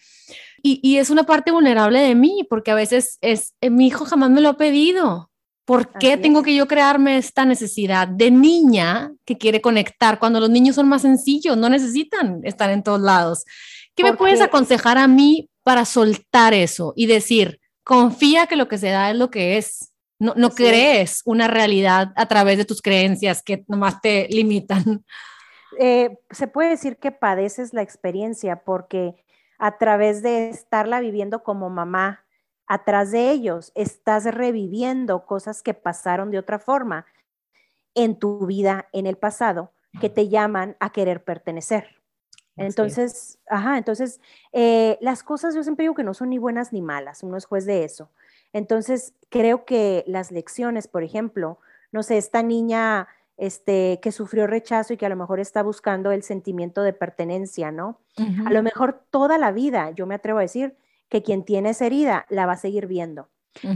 Y, y es una parte vulnerable de mí, porque a veces es, mi hijo jamás me lo ha pedido. ¿Por qué tengo que yo crearme esta necesidad de niña que quiere conectar cuando los niños son más sencillos, no necesitan estar en todos lados? ¿Qué me puedes aconsejar a mí para soltar eso y decir, confía que lo que se da es lo que es? No, no crees una realidad a través de tus creencias que nomás te limitan. Eh, se puede decir que padeces la experiencia porque a través de estarla viviendo como mamá, atrás de ellos estás reviviendo cosas que pasaron de otra forma en tu vida en el pasado que te llaman a querer pertenecer. Entonces, ajá, entonces eh, las cosas yo siempre digo que no son ni buenas ni malas, uno es juez de eso. Entonces, creo que las lecciones, por ejemplo, no sé, esta niña este, que sufrió rechazo y que a lo mejor está buscando el sentimiento de pertenencia, ¿no? A lo mejor toda la vida, yo me atrevo a decir, que quien tiene esa herida la va a seguir viendo.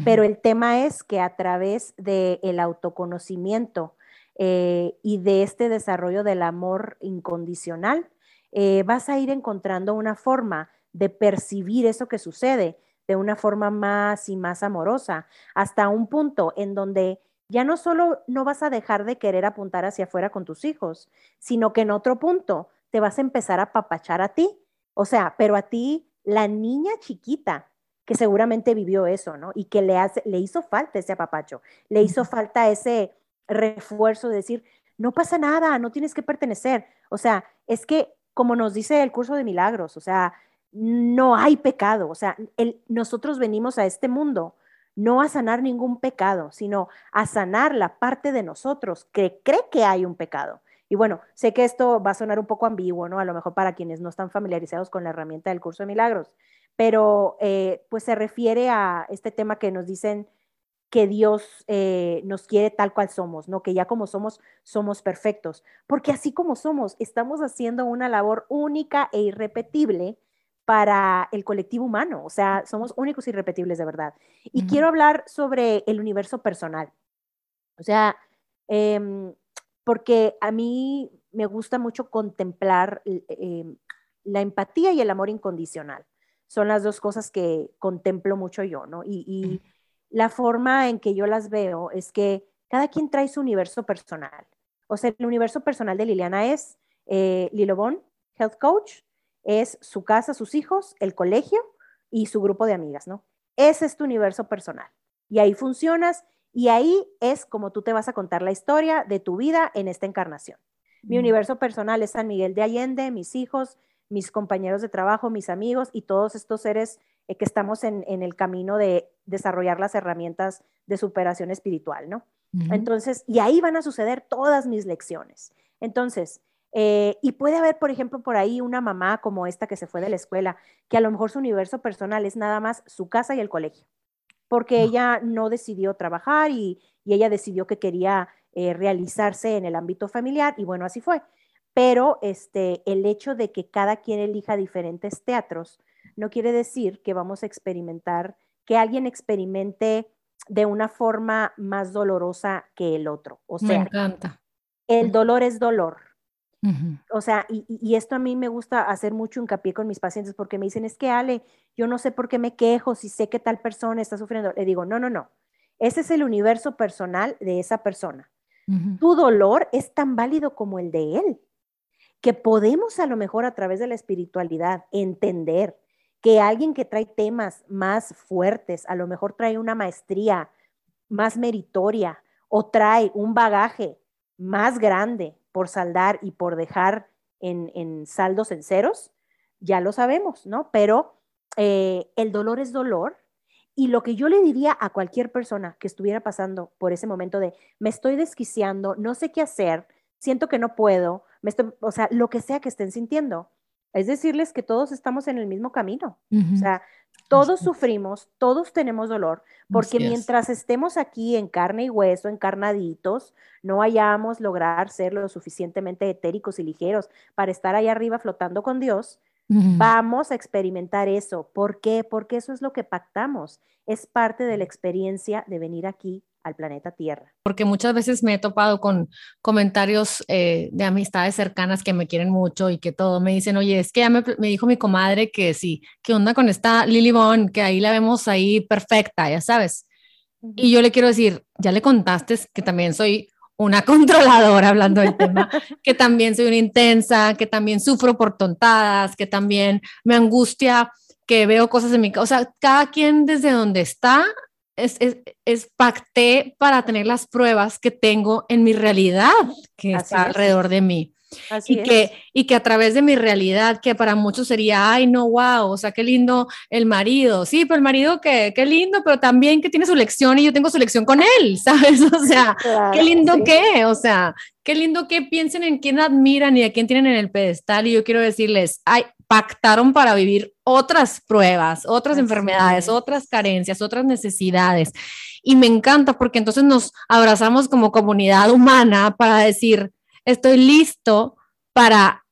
Pero el tema es que a través del autoconocimiento eh, y de este desarrollo del amor incondicional, eh, vas a ir encontrando una forma de percibir eso que sucede de una forma más y más amorosa, hasta un punto en donde ya no solo no vas a dejar de querer apuntar hacia afuera con tus hijos, sino que en otro punto te vas a empezar a papachar a ti. O sea, pero a ti, la niña chiquita, que seguramente vivió eso, ¿no? Y que le, hace, le hizo falta ese apapacho, le hizo falta ese refuerzo de decir, no pasa nada, no tienes que pertenecer. O sea, es que, como nos dice el curso de milagros, o sea, no hay pecado. O sea, nosotros venimos a este mundo no a sanar ningún pecado, sino a sanar la parte de nosotros que cree que hay un pecado. Y bueno, sé que esto va a sonar un poco ambiguo, ¿no? A lo mejor para quienes no están familiarizados con la herramienta del curso de milagros, pero eh, pues se refiere a este tema que nos dicen que Dios eh, nos quiere tal cual somos, ¿no? Que ya como somos, somos perfectos. Porque así como somos, estamos haciendo una labor única e irrepetible para el colectivo humano. O sea, somos únicos y irrepetibles de verdad. Y quiero hablar sobre el universo personal. O sea, em, porque a mí me gusta mucho contemplar em, la empatía y el amor incondicional. Son las dos cosas que contemplo mucho yo, ¿no? Y, la forma en que yo las veo es que cada quien trae su universo personal. O sea, el universo personal de Liliana es eh, Lilobón, health coach, es su casa, sus hijos, el colegio y su grupo de amigas, ¿no? Ese es tu universo personal. Y ahí funcionas y ahí es como tú te vas a contar la historia de tu vida en esta encarnación. Mi universo personal es San Miguel de Allende, mis hijos, mis compañeros de trabajo, mis amigos y todos estos seres eh, que estamos en, el camino de desarrollar las herramientas de superación espiritual, ¿no? Entonces, y ahí van a suceder todas mis lecciones. Entonces, eh, y puede haber, por ejemplo, por ahí una mamá como esta que se fue de la escuela, que a lo mejor su universo personal es nada más su casa y el colegio, porque ella no decidió trabajar y, ella decidió que quería eh, realizarse en el ámbito familiar y bueno, así fue pero este, el hecho de que cada quien elija diferentes teatros no quiere decir que vamos a experimentar, que alguien experimente de una forma más dolorosa que el otro. O sea, me encanta. El dolor es dolor. O sea, y, y, esto a mí me gusta hacer mucho hincapié con mis pacientes porque me dicen, es que Ale, yo no sé por qué me quejo si sé que tal persona está sufriendo. Le digo, no, no, no. Ese es el universo personal de esa persona. Tu dolor es tan válido como el de él que podemos a lo mejor a través de la espiritualidad entender que alguien que trae temas más fuertes, a lo mejor trae una maestría más meritoria o trae un bagaje más grande por saldar y por dejar en, saldos en ceros, ya lo sabemos, ¿no? Pero eh, el dolor es dolor. Y lo que yo le diría a cualquier persona que estuviera pasando por ese momento de me estoy desquiciando, no sé qué hacer, siento que no puedo, o sea, lo que sea que estén sintiendo. Es decirles que todos estamos en el mismo camino. O sea, todos sufrimos, todos tenemos dolor, porque mientras estemos aquí en carne y hueso, encarnaditos, no hayamos lograr ser lo suficientemente etéricos y ligeros para estar ahí arriba flotando con Dios, vamos a experimentar eso. ¿Por qué? Porque eso es lo que pactamos. Es parte de la experiencia de venir aquí al planeta Tierra. Porque muchas veces me he topado con comentarios eh, de amistades cercanas que me quieren mucho y que todo me dicen, oye, es que ya me, dijo mi comadre que sí, ¿qué onda con esta Lily Bond? Que ahí la vemos ahí perfecta, ya sabes. Y yo le quiero decir, ya le contaste que también soy una controladora hablando del tema, que también soy una intensa, que también sufro por tontadas, que también me angustia que veo cosas en mi casa, o sea, cada quien desde donde está es, es, pacté para tener las pruebas que tengo en mi realidad que está alrededor de mí. Y, que, y que a través de mi realidad, que para muchos sería, ay, no, wow, o sea, qué lindo el marido. Sí, pero el marido, qué, qué lindo, pero también que tiene su lección y yo tengo su lección con él, ¿sabes? O sea, qué lindo que, o sea, qué lindo que piensen en quién admiran y a quién tienen en el pedestal. Y yo quiero decirles, ay, pactaron para vivir otras pruebas, otras enfermedades, otras carencias, otras necesidades. Y me encanta porque entonces nos abrazamos como comunidad humana para decir, estoy listo para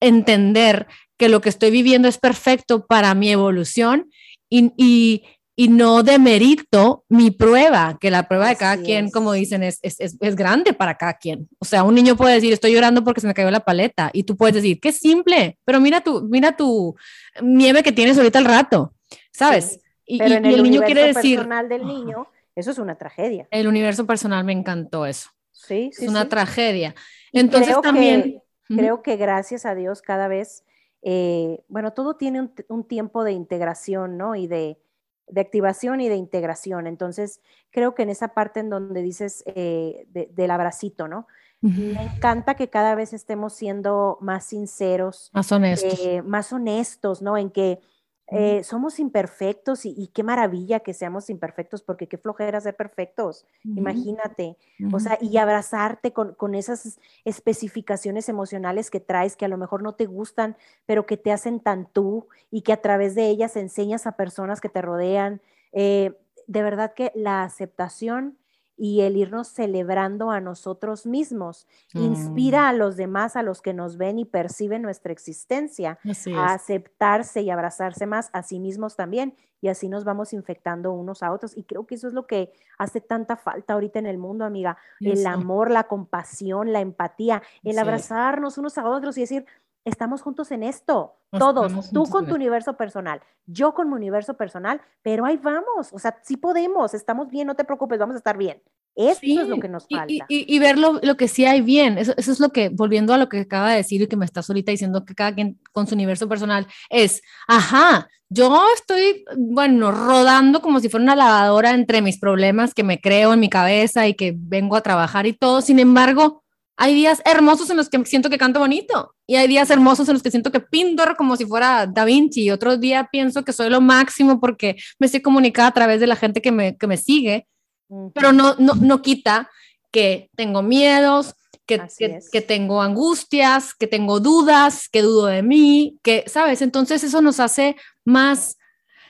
entender que lo que estoy viviendo es perfecto para mi evolución y, y no demerito mi prueba, que la prueba de cada quien, como dicen, es, es, es, grande para cada quien. O sea, un niño puede decir, estoy llorando porque se me cayó la paleta, y tú puedes decir, qué simple, pero mira tu, mira tu nieve que tienes ahorita al rato, ¿sabes? Y, pero en el, niño quiere decir... personal del niño, eso es una tragedia. El universo personal me encantó eso. Sí, sí. Es una tragedia. Entonces también... creo que gracias a Dios cada vez, eh, bueno, todo tiene un, un tiempo de integración, ¿no? Y de de activación y de integración. Entonces, creo que en esa parte en donde dices eh, del abracito, ¿no? Me encanta que cada vez estemos siendo más sinceros, más honestos, eh, más honestos, ¿no? En que eh, somos imperfectos y, qué maravilla que seamos imperfectos, porque qué flojera ser perfectos, imagínate. O sea, y abrazarte con, con, esas especificaciones emocionales que traes que a lo mejor no te gustan, pero que te hacen tan tú y que a través de ellas enseñas a personas que te rodean. Eh, de verdad que la aceptación y el irnos celebrando a nosotros mismos. Inspira mm. a los demás, a los que nos ven y perciben nuestra existencia, a aceptarse y abrazarse más a sí mismos también. Y así nos vamos infectando unos a otros. Y creo que eso es lo que hace tanta falta ahorita en el mundo, amiga. El amor, la compasión, la empatía, el abrazarnos unos a otros y decir, estamos juntos en esto, todos, tú con tu universo personal, yo con mi universo personal, pero ahí vamos, o sea, sí podemos, estamos bien, no te preocupes, vamos a estar bien. Eso es lo que nos falta. Y, ver lo, que sí hay bien, eso, es lo que, volviendo a lo que acaba de decir y que me estás ahorita diciendo que cada quien con su universo personal es, ajá, yo estoy, bueno, rodando como si fuera una lavadora entre mis problemas que me creo en mi cabeza y que vengo a trabajar y todo, sin embargo, hay días hermosos en los que siento que canto bonito y hay días hermosos en los que siento que pinto como si fuera Da Vinci y otros días pienso que soy lo máximo porque me estoy comunicada a través de la gente que me, que me sigue, pero no, no, no quita que tengo miedos, que, que, que, tengo angustias, que tengo dudas, que dudo de mí, que, ¿sabes? Entonces eso nos hace más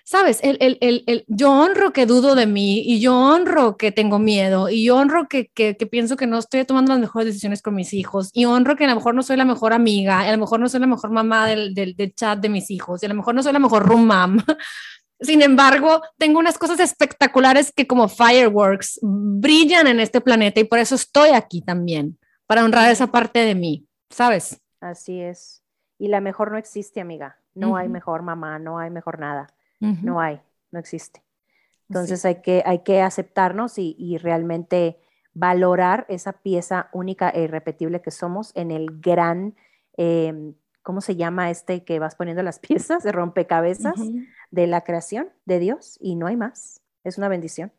sabes, el, el, el, yo honro que dudo de mí y yo honro que tengo miedo y yo honro que, que, pienso que no estoy tomando las mejores decisiones con mis hijos y honro que a lo mejor no soy la mejor amiga, a lo mejor no soy la mejor mamá del, del, del chat de mis hijos y a lo mejor no soy la mejor room mom. Sin embargo, tengo unas cosas espectaculares que como fireworks brillan en este planeta y por eso estoy aquí también, para honrar esa parte de mí, ¿sabes? Así es. Y la mejor no existe, amiga. No hay mejor mamá, no hay mejor nada. No hay, no existe. Entonces hay, que, hay que aceptarnos y, realmente valorar esa pieza única e irrepetible que somos en el gran, em, ¿cómo se llama este que vas poniendo las piezas de rompecabezas de la creación de Dios? Y no hay más. Es una bendición.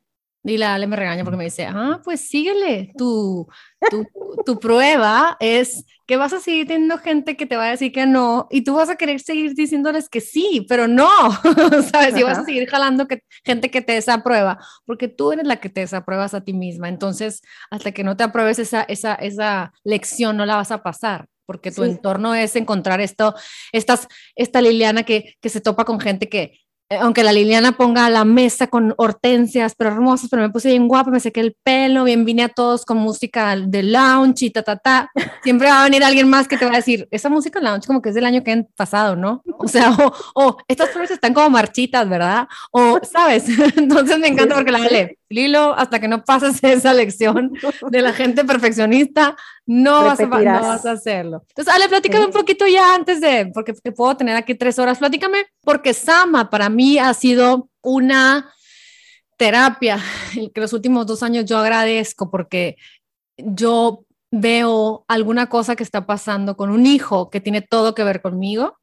Y la Ale me regaña porque me dice, ah, pues síguele, tu, tu, tu, prueba es que vas a seguir teniendo gente que te va a decir que no y tú vas a querer seguir diciéndoles que sí, pero no, ¿sabes? Y vas a seguir jalando que, gente que te desaprueba, porque tú eres la que te desapruebas a ti misma. Entonces, hasta que no te apruebes esa, esa, esa lección, no la vas a pasar porque tu entorno es encontrar esto, estas, esta Liliana que, que se topa con gente que, aunque la Liliana ponga la mesa con hortensias, pero hermosas, pero me puse bien guapa, me sequé el pelo, bien vine a todos con música de lounge y ta, ta, ta. Siempre va a venir alguien más que te va a decir, esa música lounge como que es del año que han pasado, ¿no? O sea, o, estas flores están como marchitas, ¿verdad? O, ¿sabes? Entonces me encanta porque la Ale, Lilo, hasta que no pases esa lección de la gente perfeccionista, no vas, a, no vas, a, hacerlo. Entonces, Ale, platícame un poquito ya antes de, porque te puedo tener aquí tres horas, platícame, porque Sama para mí ha sido una terapia que los últimos dos años yo agradezco porque yo veo alguna cosa que está pasando con un hijo que tiene todo que ver conmigo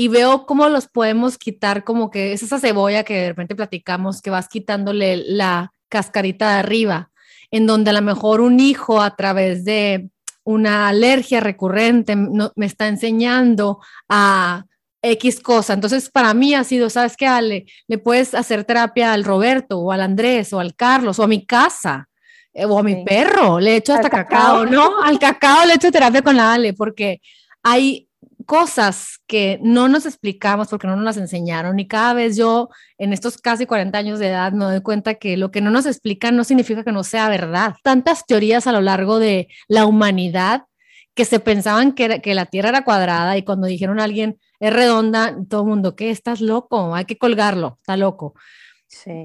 y veo cómo los podemos quitar, como que es esa cebolla que de repente platicamos, que vas quitándole la cascarita de arriba, en donde a lo mejor un hijo a través de una alergia recurrente me está enseñando a X cosa. Entonces, para mí ha sido, ¿sabes qué, Ale? Le puedes hacer terapia al Roberto o al Andrés o al Carlos o a mi casa eh, o a mi perro. Le he hecho hasta cacao, ¿no? Al cacao le he hecho terapia con la Ale porque hay cosas que no nos explicamos porque no nos las enseñaron y cada vez yo en estos casi 40 años de edad me doy cuenta que lo que no nos explican no significa que no sea verdad. Tantas teorías a lo largo de la humanidad que se pensaban que, que la Tierra era cuadrada y cuando dijeron a alguien es redonda, todo el mundo, ¿qué? Estás loco, hay que colgarlo, está loco.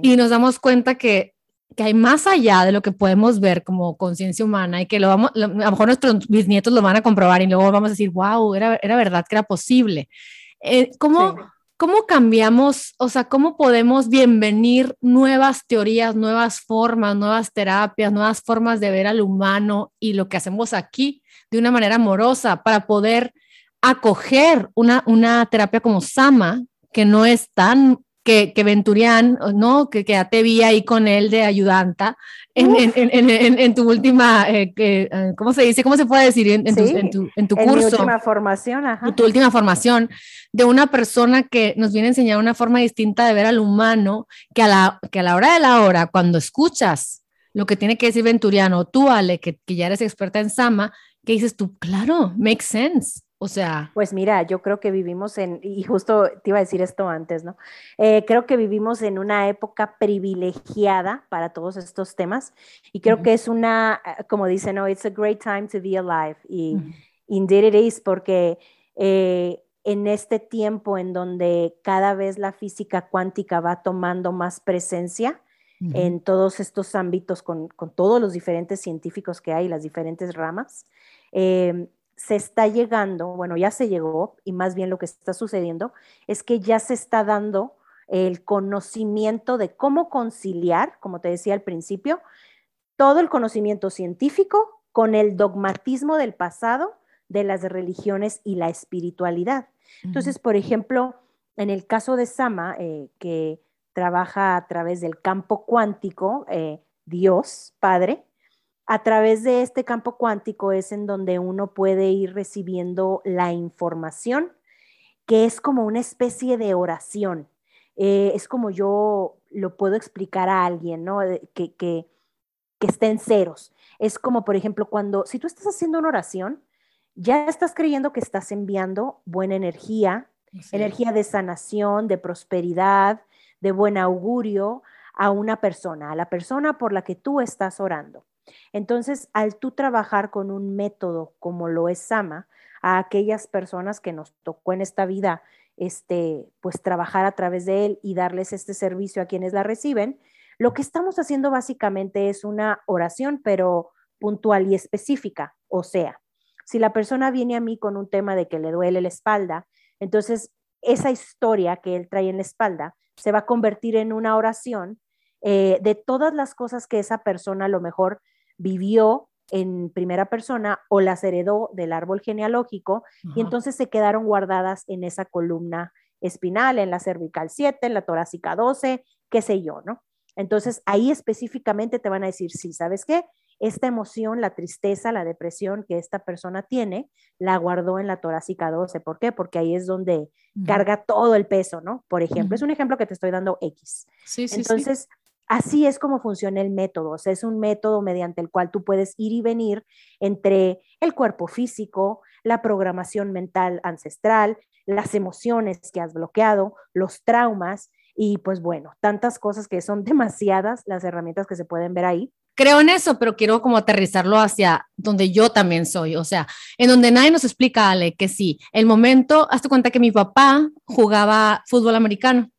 Y nos damos cuenta que, que, hay más allá de lo que podemos ver como conciencia humana y que lo vamos, a lo mejor nuestros bisnietos lo van a comprobar y luego vamos a decir, wow, era, era verdad que era posible. Eh, ¿cómo, ¿Cómo cambiamos, o sea, cómo podemos bienvenir nuevas teorías, nuevas formas, nuevas terapias, nuevas formas de ver al humano y lo que hacemos aquí de una manera amorosa para poder acoger una, una terapia como Sama, que no es tan que, que Venturian, ¿no? Que quédate vi ahí con él de ayudanta en, en, en, en tu última, eh, eh, ¿cómo se dice? ¿Cómo se puede decir? En, tu, en tu, en tu curso. Mi última formación, ajá. Tu última formación de una persona que nos viene a enseñar una forma distinta de ver al humano, que a la, que a la hora de la hora, cuando escuchas lo que tiene que decir Venturiano, tú, Ale, que, que ya eres experta en Sama, que dices tú, claro, makes sense. O sea. Pues mira, yo creo que vivimos en, y justo te iba a decir esto antes, ¿no? Eh, creo que vivimos en una época privilegiada para todos estos temas y creo que es una, eh, como dicen, no, it's a great time to be alive. Y indeed it is, porque eh, en este tiempo en donde cada vez la física cuántica va tomando más presencia, en todos estos ámbitos con, con, todos los diferentes científicos que hay, las diferentes ramas, eh, se está llegando, bueno, ya se llegó, y más bien lo que está sucediendo es que ya se está dando el conocimiento de cómo conciliar, como te decía al principio, todo el conocimiento científico con el dogmatismo del pasado de las religiones y la espiritualidad. Entonces, por ejemplo, en el caso de Sama, eh, que trabaja a través del campo cuántico, eh, Dios, Padre, a través de este campo cuántico es en donde uno puede ir recibiendo la información, que es como una especie de oración. Eh, es como yo lo puedo explicar a alguien, ¿no? Que, que, que en ceros. Es como, por ejemplo, cuando, si tú estás haciendo una oración, ya estás creyendo que estás enviando buena energía, energía de sanación, de prosperidad, de buen augurio a una persona, a la persona por la que tú estás orando. Entonces, al tú trabajar con un método como lo es Sama, a aquellas personas que nos tocó en esta vida, este, pues trabajar a través de él y darles este servicio a quienes la reciben, lo que estamos haciendo básicamente es una oración, pero puntual y específica. O sea, si la persona viene a mí con un tema de que le duele la espalda, entonces esa historia que él trae en la espalda se va a convertir en una oración eh, de todas las cosas que esa persona a lo mejor vivió en primera persona o las heredó del árbol genealógico y entonces se quedaron guardadas en esa columna espinal, en la cervical 7, en la torácica 12, qué sé yo, ¿no? Entonces ahí específicamente te van a decir, sí, ¿sabes qué? Esta emoción, la tristeza, la depresión que esta persona tiene, la guardó en la torácica 12. ¿Por qué? Porque ahí es donde carga todo el peso, ¿no? Por ejemplo, es un ejemplo que te estoy dando X. Sí, sí, Entonces, Así es como funciona el método, o sea, es un método mediante el cual tú puedes ir y venir entre el cuerpo físico, la programación mental ancestral, las emociones que has bloqueado, los traumas y pues bueno, tantas cosas que son demasiadas las herramientas que se pueden ver ahí. Creo en eso, pero quiero como aterrizarlo hacia donde yo también soy, o sea, en donde nadie nos explica, Ale, que sí, el momento, hazte cuenta que mi papá jugaba fútbol americano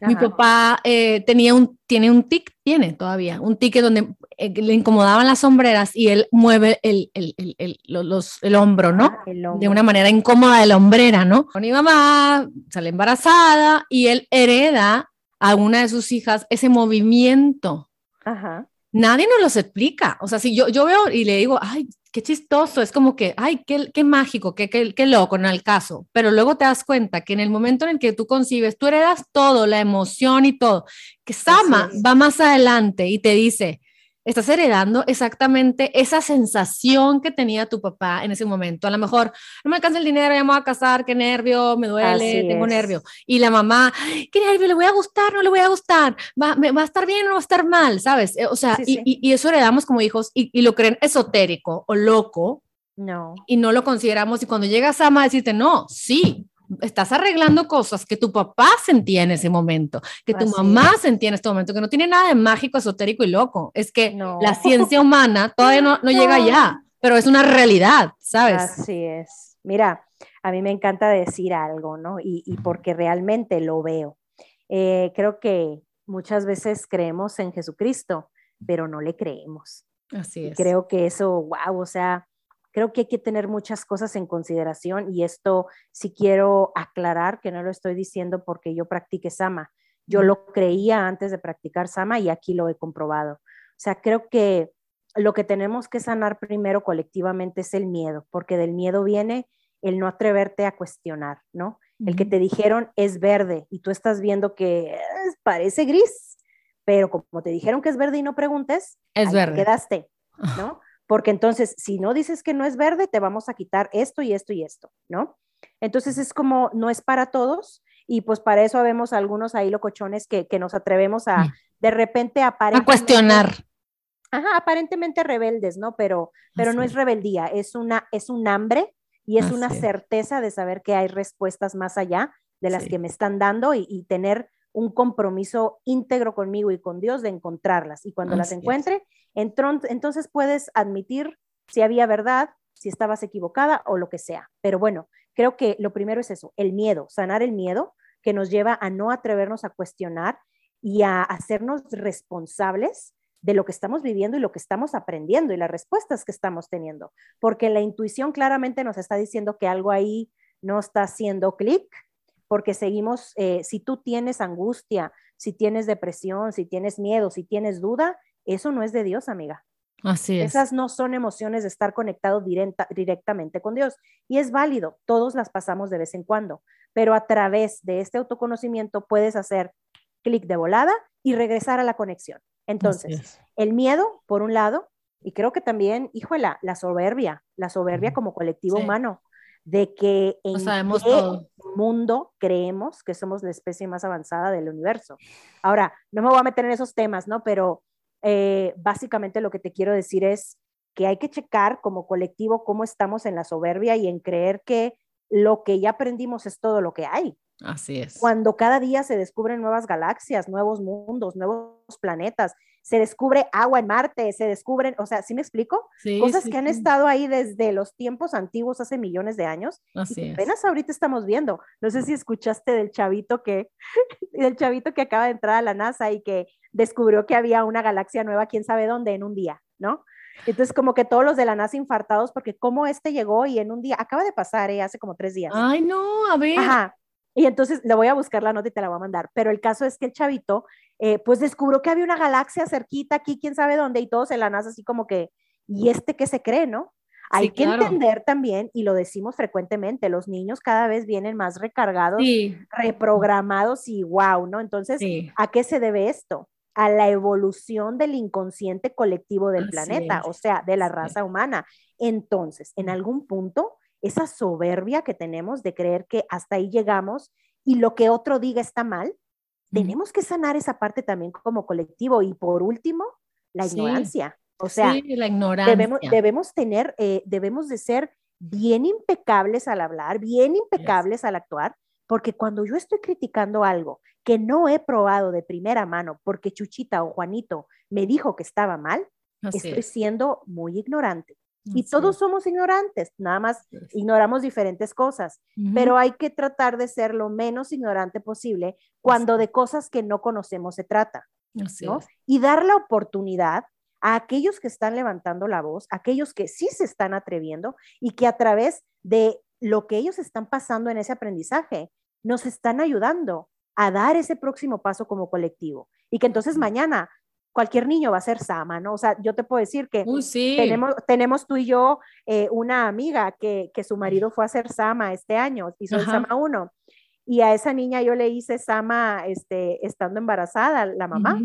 mi papá eh, tenía un, tiene un tic, tiene todavía, un tic donde eh, le incomodaban las sombreras y él mueve el, el, el, los, el hombro, ¿no? Ah, de una manera incómoda de la hombrera, ¿no? Con mi mamá sale embarazada y él hereda a una de sus hijas ese movimiento. Ajá. Nadie nos los explica. O sea, si yo, yo veo y le digo, ay, qué chistoso, es como que, ay, qué, qué mágico, qué, qué, qué, loco en el caso, pero luego te das cuenta que en el momento en el que tú concibes, tú heredas todo, la emoción y todo, que Sama va más adelante y te dice, estás heredando exactamente esa sensación que tenía tu papá en ese momento. A lo mejor no me alcanza el dinero, ya me voy a casar, qué nervio, me duele, tengo nervio. Y la mamá, qué nervio, le voy a gustar, no le voy a gustar, va, va a estar bien o va a estar mal, ¿sabes? Eh, o sea, y, y, eso heredamos como hijos y, y, lo creen esotérico o loco. No. Y no lo consideramos. Y cuando llegas a a decirte, no, sí, estás arreglando cosas que tu papá sentía en ese momento, que tu mamá sentía en este momento, que no tiene nada de mágico, esotérico y loco. Es que la ciencia humana todavía no, no, llega allá, pero es una realidad, ¿sabes? Así es. Mira, a mí me encanta decir algo, ¿no? Y, y porque realmente lo veo. Eh, creo que muchas veces creemos en Jesucristo, pero no le creemos. Así es. creo que eso, wow, o sea, creo que hay que tener muchas cosas en consideración y esto sí quiero aclarar que no lo estoy diciendo porque yo practique Sama. Yo lo creía antes de practicar Sama y aquí lo he comprobado. O sea, creo que lo que tenemos que sanar primero colectivamente es el miedo, porque del miedo viene el no atreverte a cuestionar, ¿no? El que te dijeron es verde y tú estás viendo que parece gris, pero como te dijeron que es verde y no preguntes, es verde. quedaste, ¿no? Porque entonces, si no dices que no es verde, te vamos a quitar esto y esto y esto, ¿no? Entonces es como, no es para todos y pues para eso vemos algunos ahí locochones que, que nos atrevemos a, de repente, a cuestionar. Ajá, aparentemente rebeldes, ¿no? Pero, pero no es rebeldía, es, una, es un hambre y es una certeza de saber que hay respuestas más allá de las que me están dando y, tener un compromiso íntegro conmigo y con Dios de encontrarlas. Y cuando las encuentre, entonces puedes admitir si había verdad, si estabas equivocada o lo que sea. Pero bueno, creo que lo primero es eso, el miedo, sanar el miedo que nos lleva a no atrevernos a cuestionar y a hacernos responsables de lo que estamos viviendo y lo que estamos aprendiendo y las respuestas que estamos teniendo, porque la intuición claramente nos está diciendo que algo ahí no está haciendo clic, porque seguimos, eh, si tú tienes angustia, si tienes depresión, si tienes miedo, si tienes duda, eso no es de Dios, amiga. Así es. Esas no son emociones de estar conectado directamente con Dios. Y es válido, todos las pasamos de vez en cuando, pero a través de este autoconocimiento puedes hacer clic de volada y regresar a la conexión. Entonces, el miedo, por un lado, y creo que también, híjola, la soberbia, la soberbia como colectivo humano, de que en el mundo creemos que somos la especie más avanzada del universo. Ahora, no me voy a meter en esos temas, ¿no? Pero eh, básicamente lo que te quiero decir es que hay que checar como colectivo cómo estamos en la soberbia y en creer que lo que ya aprendimos es todo lo que hay. Así es. Cuando cada día se descubren nuevas galaxias, nuevos mundos, nuevos planetas, se descubre agua en Marte, se descubren, o sea, ¿sí me explico? Cosas que han estado ahí desde los tiempos antiguos, hace millones de años. Así y apenas ahorita estamos viendo. No sé si escuchaste del chavito que, del chavito que acaba de entrar a la NASA y que descubrió que había una galaxia nueva, quién sabe dónde, en un día, ¿no? Entonces, como que todos los de la NASA infartados, porque cómo este llegó y en un día, acaba de pasar, ¿eh? hace como tres días. Ay, no, a ver. Ajá. Y entonces le voy a buscar la nota y te la voy a mandar. Pero el caso es que el chavito, eh, pues descubrió que había una galaxia cerquita aquí, quién sabe dónde, y todos en la NASA así como que, ¿y este qué se cree, no? Hay que entender también, y lo decimos frecuentemente, los niños cada vez vienen más recargados, reprogramados y wow, ¿no? Entonces, ¿a qué se debe esto? A la evolución del inconsciente colectivo del planeta, o sea, de la raza humana. Entonces, en algún punto, esa soberbia que tenemos de creer que hasta ahí llegamos y lo que otro diga está mal, tenemos que sanar esa parte también como colectivo. Y por último, la ignorancia. O sea, la ignorancia. Debemos, debemos tener, eh, debemos de ser bien impecables al hablar, bien impecables al actuar, porque cuando yo estoy criticando algo que no he probado de primera mano porque Chuchita o Juanito me dijo que estaba mal, estoy siendo muy ignorante. Y todos somos ignorantes, nada más ignoramos diferentes cosas, pero hay que tratar de ser lo menos ignorante posible cuando de cosas que no conocemos se trata. Y dar la oportunidad a aquellos que están levantando la voz, aquellos que sí se están atreviendo y que a través de lo que ellos están pasando en ese aprendizaje, nos están ayudando a dar ese próximo paso como colectivo. Y que entonces mañana cualquier niño va a ser Sama, ¿no? O sea, yo te puedo decir que tenemos, tenemos tú y yo eh, una amiga que, que, su marido fue a hacer Sama este año, hizo el Sama 1, y a esa niña yo le hice Sama este, estando embarazada, la mamá.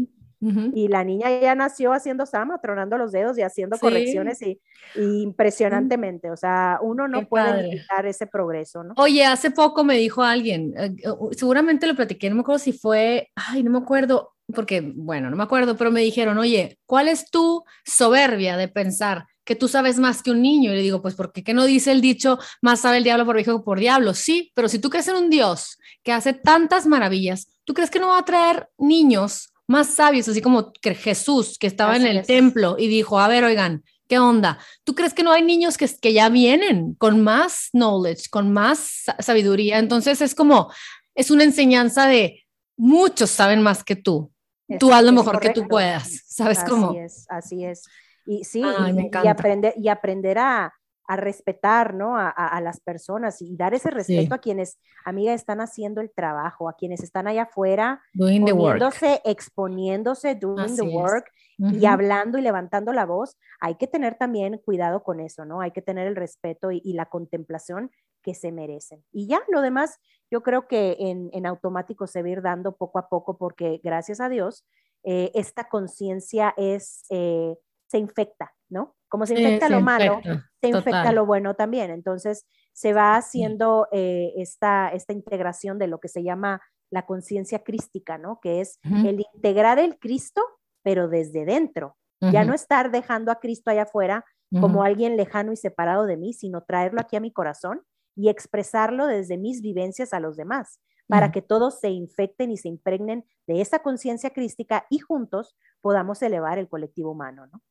Y la niña ya nació haciendo sama, tronando los dedos y haciendo correcciones y, impresionantemente. O sea, uno no puede limitar ese progreso, ¿no? Oye, hace poco me dijo alguien, eh, seguramente lo platiqué, no me acuerdo si fue, ay, no me acuerdo, porque, bueno, no me acuerdo, pero me dijeron, oye, ¿cuál es tu soberbia de pensar que tú sabes más que un niño? Y le digo, pues, porque qué no dice el dicho, más sabe el diablo por viejo que por diablo? Sí, pero si tú crees en un Dios que hace tantas maravillas, ¿tú crees que no va a traer niños más sabios, así como que Jesús, que estaba en el templo y dijo, a ver, oigan, ¿qué onda? ¿Tú crees que no hay niños que, que ya vienen con más knowledge, con más sabiduría? Entonces es como, es una enseñanza de muchos saben más que tú tú haz lo mejor que tú puedas, ¿sabes cómo? Así es, así es. Y sí, y, aprender, y aprender a, a respetar ¿no? a, a, las personas y dar ese respeto a quienes, amiga, están haciendo el trabajo, a quienes están allá afuera, doing poniéndose, exponiéndose, doing the work y hablando y levantando la voz. Hay que tener también cuidado con eso, ¿no? Hay que tener el respeto y, y la contemplación que se merecen. Y ya lo demás, yo creo que en, en automático se va a ir dando poco a poco porque gracias a Dios, eh, esta conciencia es, eh, se infecta, ¿no? Como se infecta lo malo, se infecta lo bueno también. Entonces se va haciendo eh, esta, esta integración de lo que se llama la conciencia crística, ¿no? Que es el integrar el Cristo, pero desde dentro. Ya no estar dejando a Cristo allá afuera como alguien lejano y separado de mí, sino traerlo aquí a mi corazón y expresarlo desde mis vivencias a los demás, para que todos se infecten y se impregnen de esa conciencia crística y juntos podamos elevar el colectivo humano, ¿no?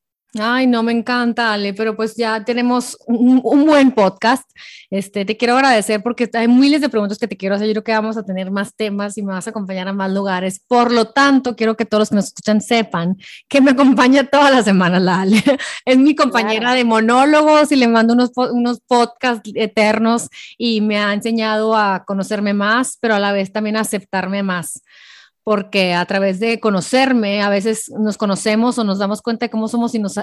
Ay, no, me encanta, Ale, pero pues ya tenemos un, buen podcast. Este, te quiero agradecer porque hay miles de preguntas que te quiero hacer. Yo creo que vamos a tener más temas y me vas a acompañar a más lugares. Por lo tanto, quiero que todos los que nos escuchan sepan que me acompaña todas las semanas la Ale. Es mi compañera de monólogos y le mando unos, unos podcasts eternos y me ha enseñado a conocerme más, pero a la vez también a aceptarme más porque a través de conocerme, a veces nos conocemos o nos damos cuenta de cómo somos y nos,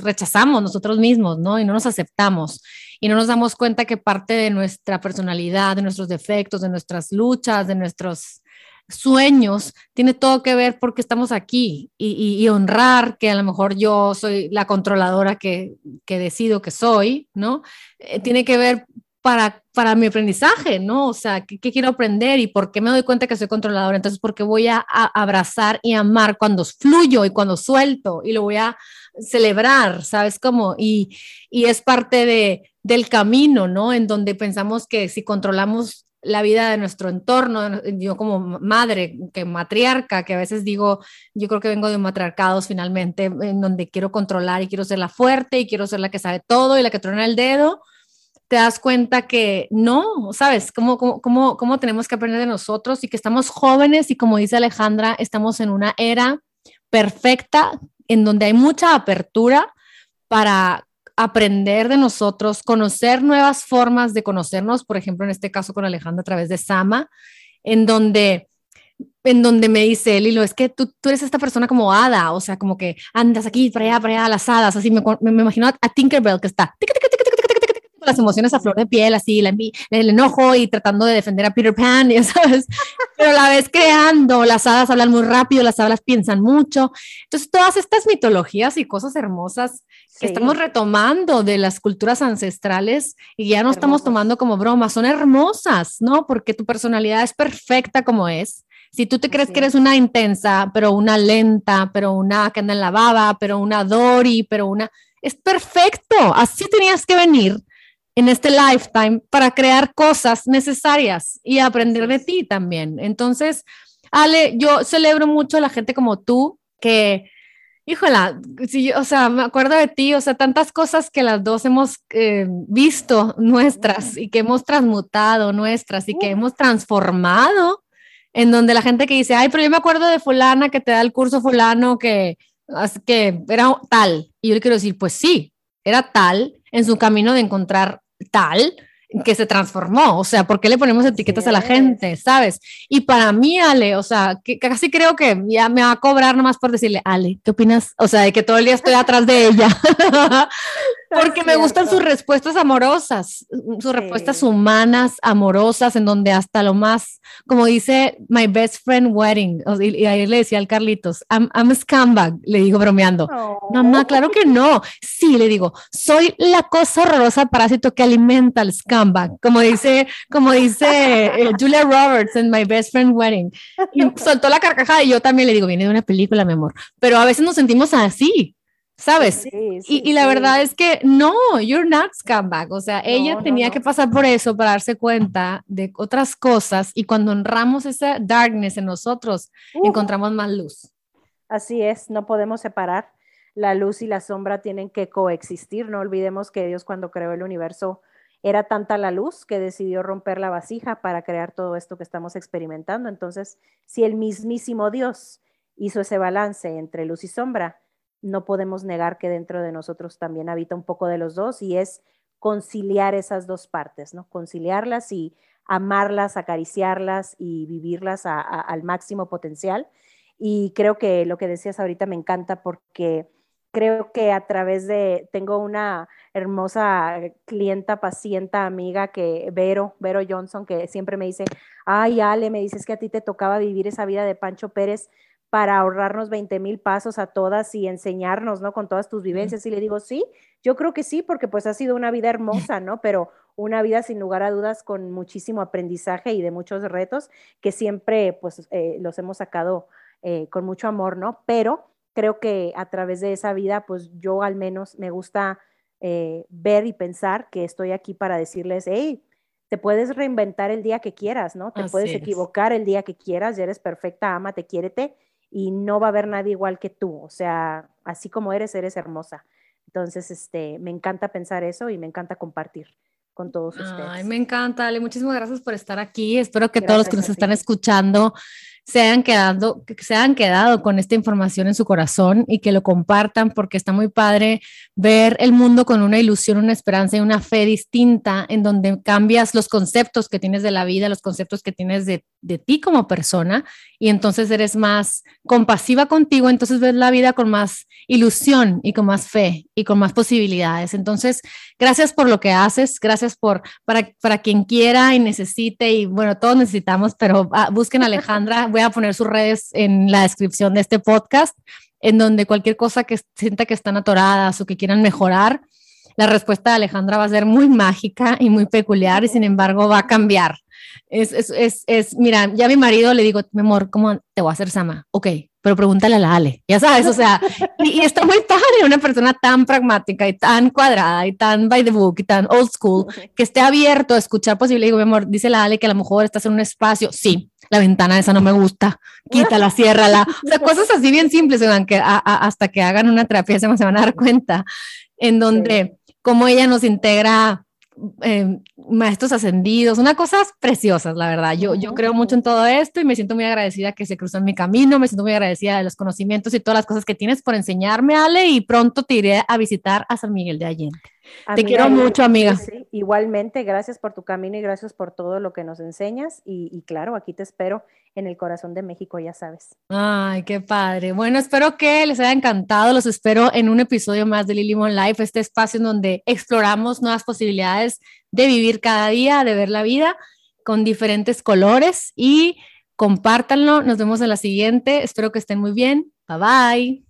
rechazamos nosotros mismos, ¿no? Y no nos aceptamos. Y no nos damos cuenta que parte de nuestra personalidad, de nuestros defectos, de nuestras luchas, de nuestros sueños, tiene todo que ver porque estamos aquí y, honrar que a lo mejor yo soy la controladora que, que decido que soy, ¿no? Eh, tiene que ver para, para mi aprendizaje, ¿no? O sea, ¿qué, quiero aprender y por qué me doy cuenta que soy controladora? Entonces, porque voy a, abrazar y amar cuando fluyo y cuando suelto y lo voy a celebrar, ¿sabes cómo? Y, y es parte de, del camino, ¿no? En donde pensamos que si controlamos la vida de nuestro entorno, yo como madre, que matriarca, que a veces digo, yo creo que vengo de un finalmente, en donde quiero controlar y quiero ser la fuerte y quiero ser la que sabe todo y la que truena el dedo, te das cuenta que no, ¿sabes? ¿Cómo, cómo, cómo, tenemos que aprender de nosotros y que estamos jóvenes y como dice Alejandra, estamos en una era perfecta en donde hay mucha apertura para aprender de nosotros, conocer nuevas formas de conocernos, por ejemplo, en este caso con Alejandra a través de Sama, en donde en donde me dice Lilo, es que tú, tú eres esta persona como hada, o sea, como que andas aquí para allá, para allá, las hadas, así me, me, imagino a, Tinkerbell que está las emociones a flor de piel, así, el enojo y tratando de defender a Peter Pan, ya sabes, pero a la vez creando, las hadas hablan muy rápido, las hadas piensan mucho. Entonces, todas estas mitologías y cosas hermosas que estamos retomando de las culturas ancestrales y ya no estamos tomando como broma, son hermosas, ¿no? Porque tu personalidad es perfecta como es. Si tú te crees que eres una intensa, pero una lenta, pero una que anda en la baba, pero una Dory, pero una... Es perfecto, así tenías que venir en este lifetime para crear cosas necesarias y aprender de ti también. Entonces, Ale, yo celebro mucho a la gente como tú que, híjola, o sea, me acuerdo de ti, o sea, tantas cosas que las dos hemos eh, visto nuestras y que hemos transmutado nuestras y que hemos transformado, en donde la gente que dice, ay, pero yo me acuerdo de fulana que te da el curso fulano que, que era tal. Y yo le quiero decir, pues sí, era tal en su camino de encontrar tal que se transformó, o sea, ¿por qué le ponemos etiquetas a la gente, sabes? Y para mí, Ale, o sea, que casi creo que ya me va a cobrar nomás por decirle, Ale, ¿qué opinas? O sea, de que todo el día estoy atrás de ella. Porque me gustan sus respuestas amorosas, sus respuestas humanas, amorosas, en donde hasta lo más, como dice My Best Friend Wedding, y, ahí le decía al Carlitos, I'm, I'm a scumbag, le digo bromeando. No, no, claro que no. Sí, le digo, soy la cosa horrorosa parásito que alimenta al scumbag, como dice, como dice eh, Julia Roberts en My Best Friend Wedding. Y soltó la carcajada y yo también le digo, viene de una película, mi amor. Pero a veces nos sentimos así, ¿sabes? y, la verdad es que no, you're not scumbag. O sea, ella tenía que pasar por eso para darse cuenta de otras cosas y cuando honramos esa darkness en nosotros, encontramos más luz. Así es, no podemos separar. La luz y la sombra tienen que coexistir. No olvidemos que Dios cuando creó el universo era tanta la luz que decidió romper la vasija para crear todo esto que estamos experimentando. Entonces, si el mismísimo Dios hizo ese balance entre luz y sombra, no podemos negar que dentro de nosotros también habita un poco de los dos y es conciliar esas dos partes, ¿no? Conciliarlas y amarlas, acariciarlas y vivirlas al máximo potencial. Y creo que lo que decías ahorita me encanta porque creo que a través de, tengo una hermosa clienta, paciente, amiga que Vero, Vero Johnson, que siempre me dice, ay Ale, me dices que a ti te tocaba vivir esa vida de Pancho Pérez para ahorrarnos 20 mil pasos a todas y enseñarnos, ¿no? Con todas tus vivencias. Y le digo, sí, yo creo que sí, porque pues ha sido una vida hermosa, ¿no? Pero una vida sin lugar a dudas con muchísimo aprendizaje y de muchos retos que siempre pues eh, los hemos sacado eh, con mucho amor, ¿no? Pero creo que a través de esa vida pues yo al menos me gusta eh, ver y pensar que estoy aquí para decirles, hey, te puedes reinventar el día que quieras, ¿no? Te puedes equivocar el día que quieras, eres perfecta, ama, te quiérete y no va a haber nadie igual que tú, o sea, así como eres, eres hermosa. Entonces, este, me encanta pensar eso y me encanta compartir con todos ustedes. Ay, me encanta, Ale, muchísimas gracias por estar aquí. Espero que todos los que nos están escuchando se hayan, quedado, que se hayan quedado con esta información en su corazón y que lo compartan porque está muy padre ver el mundo con una ilusión, una esperanza y una fe distinta en donde cambias los conceptos que tienes de la vida, los conceptos que tienes de, de ti como persona y entonces eres más compasiva contigo, entonces ves la vida con más ilusión y con más fe y con más posibilidades. Entonces, gracias por lo que haces, gracias por para, para quien quiera y necesite y bueno, todos necesitamos, pero ah, busquen a Alejandra voy a poner sus redes en la descripción de este podcast, en donde cualquier cosa que sienta que están atoradas o que quieran mejorar, la respuesta de Alejandra va a ser muy mágica y muy peculiar y sin embargo va a cambiar. Es, es, es, es mira, ya a mi marido le digo, mi amor, ¿cómo te voy a hacer Sama? Ok, pero pregúntale a la Ale, ya sabes, o sea, y, y, está muy padre una persona tan pragmática y tan cuadrada y tan by the book y tan old school, que esté abierto a escuchar posible. Digo, mi amor, dice la Ale que a lo mejor estás en un espacio, sí, la ventana esa no me gusta, quítala, ciérrala, o sea, cosas así bien simples, que hasta que hagan una terapia se van a dar cuenta, en donde como ella nos integra eh, maestros ascendidos, una cosas preciosas, la verdad. Yo, yo creo mucho en todo esto y me siento muy agradecida que se cruzó en mi camino, me siento muy agradecida de los conocimientos y todas las cosas que tienes por enseñarme, Ale, y pronto te iré a visitar a San Miguel de Allende. Te quiero mucho, amiga. igualmente, gracias por tu camino y gracias por todo lo que nos enseñas. Y, claro, aquí te espero en el corazón de México, ya sabes. Ay, qué padre. Bueno, espero que les haya encantado. Los espero en un episodio más de Lily Mon Life, este espacio en donde exploramos nuevas posibilidades de vivir cada día, de ver la vida con diferentes colores y compártanlo. Nos vemos en la siguiente. Espero que estén muy bien. Bye bye.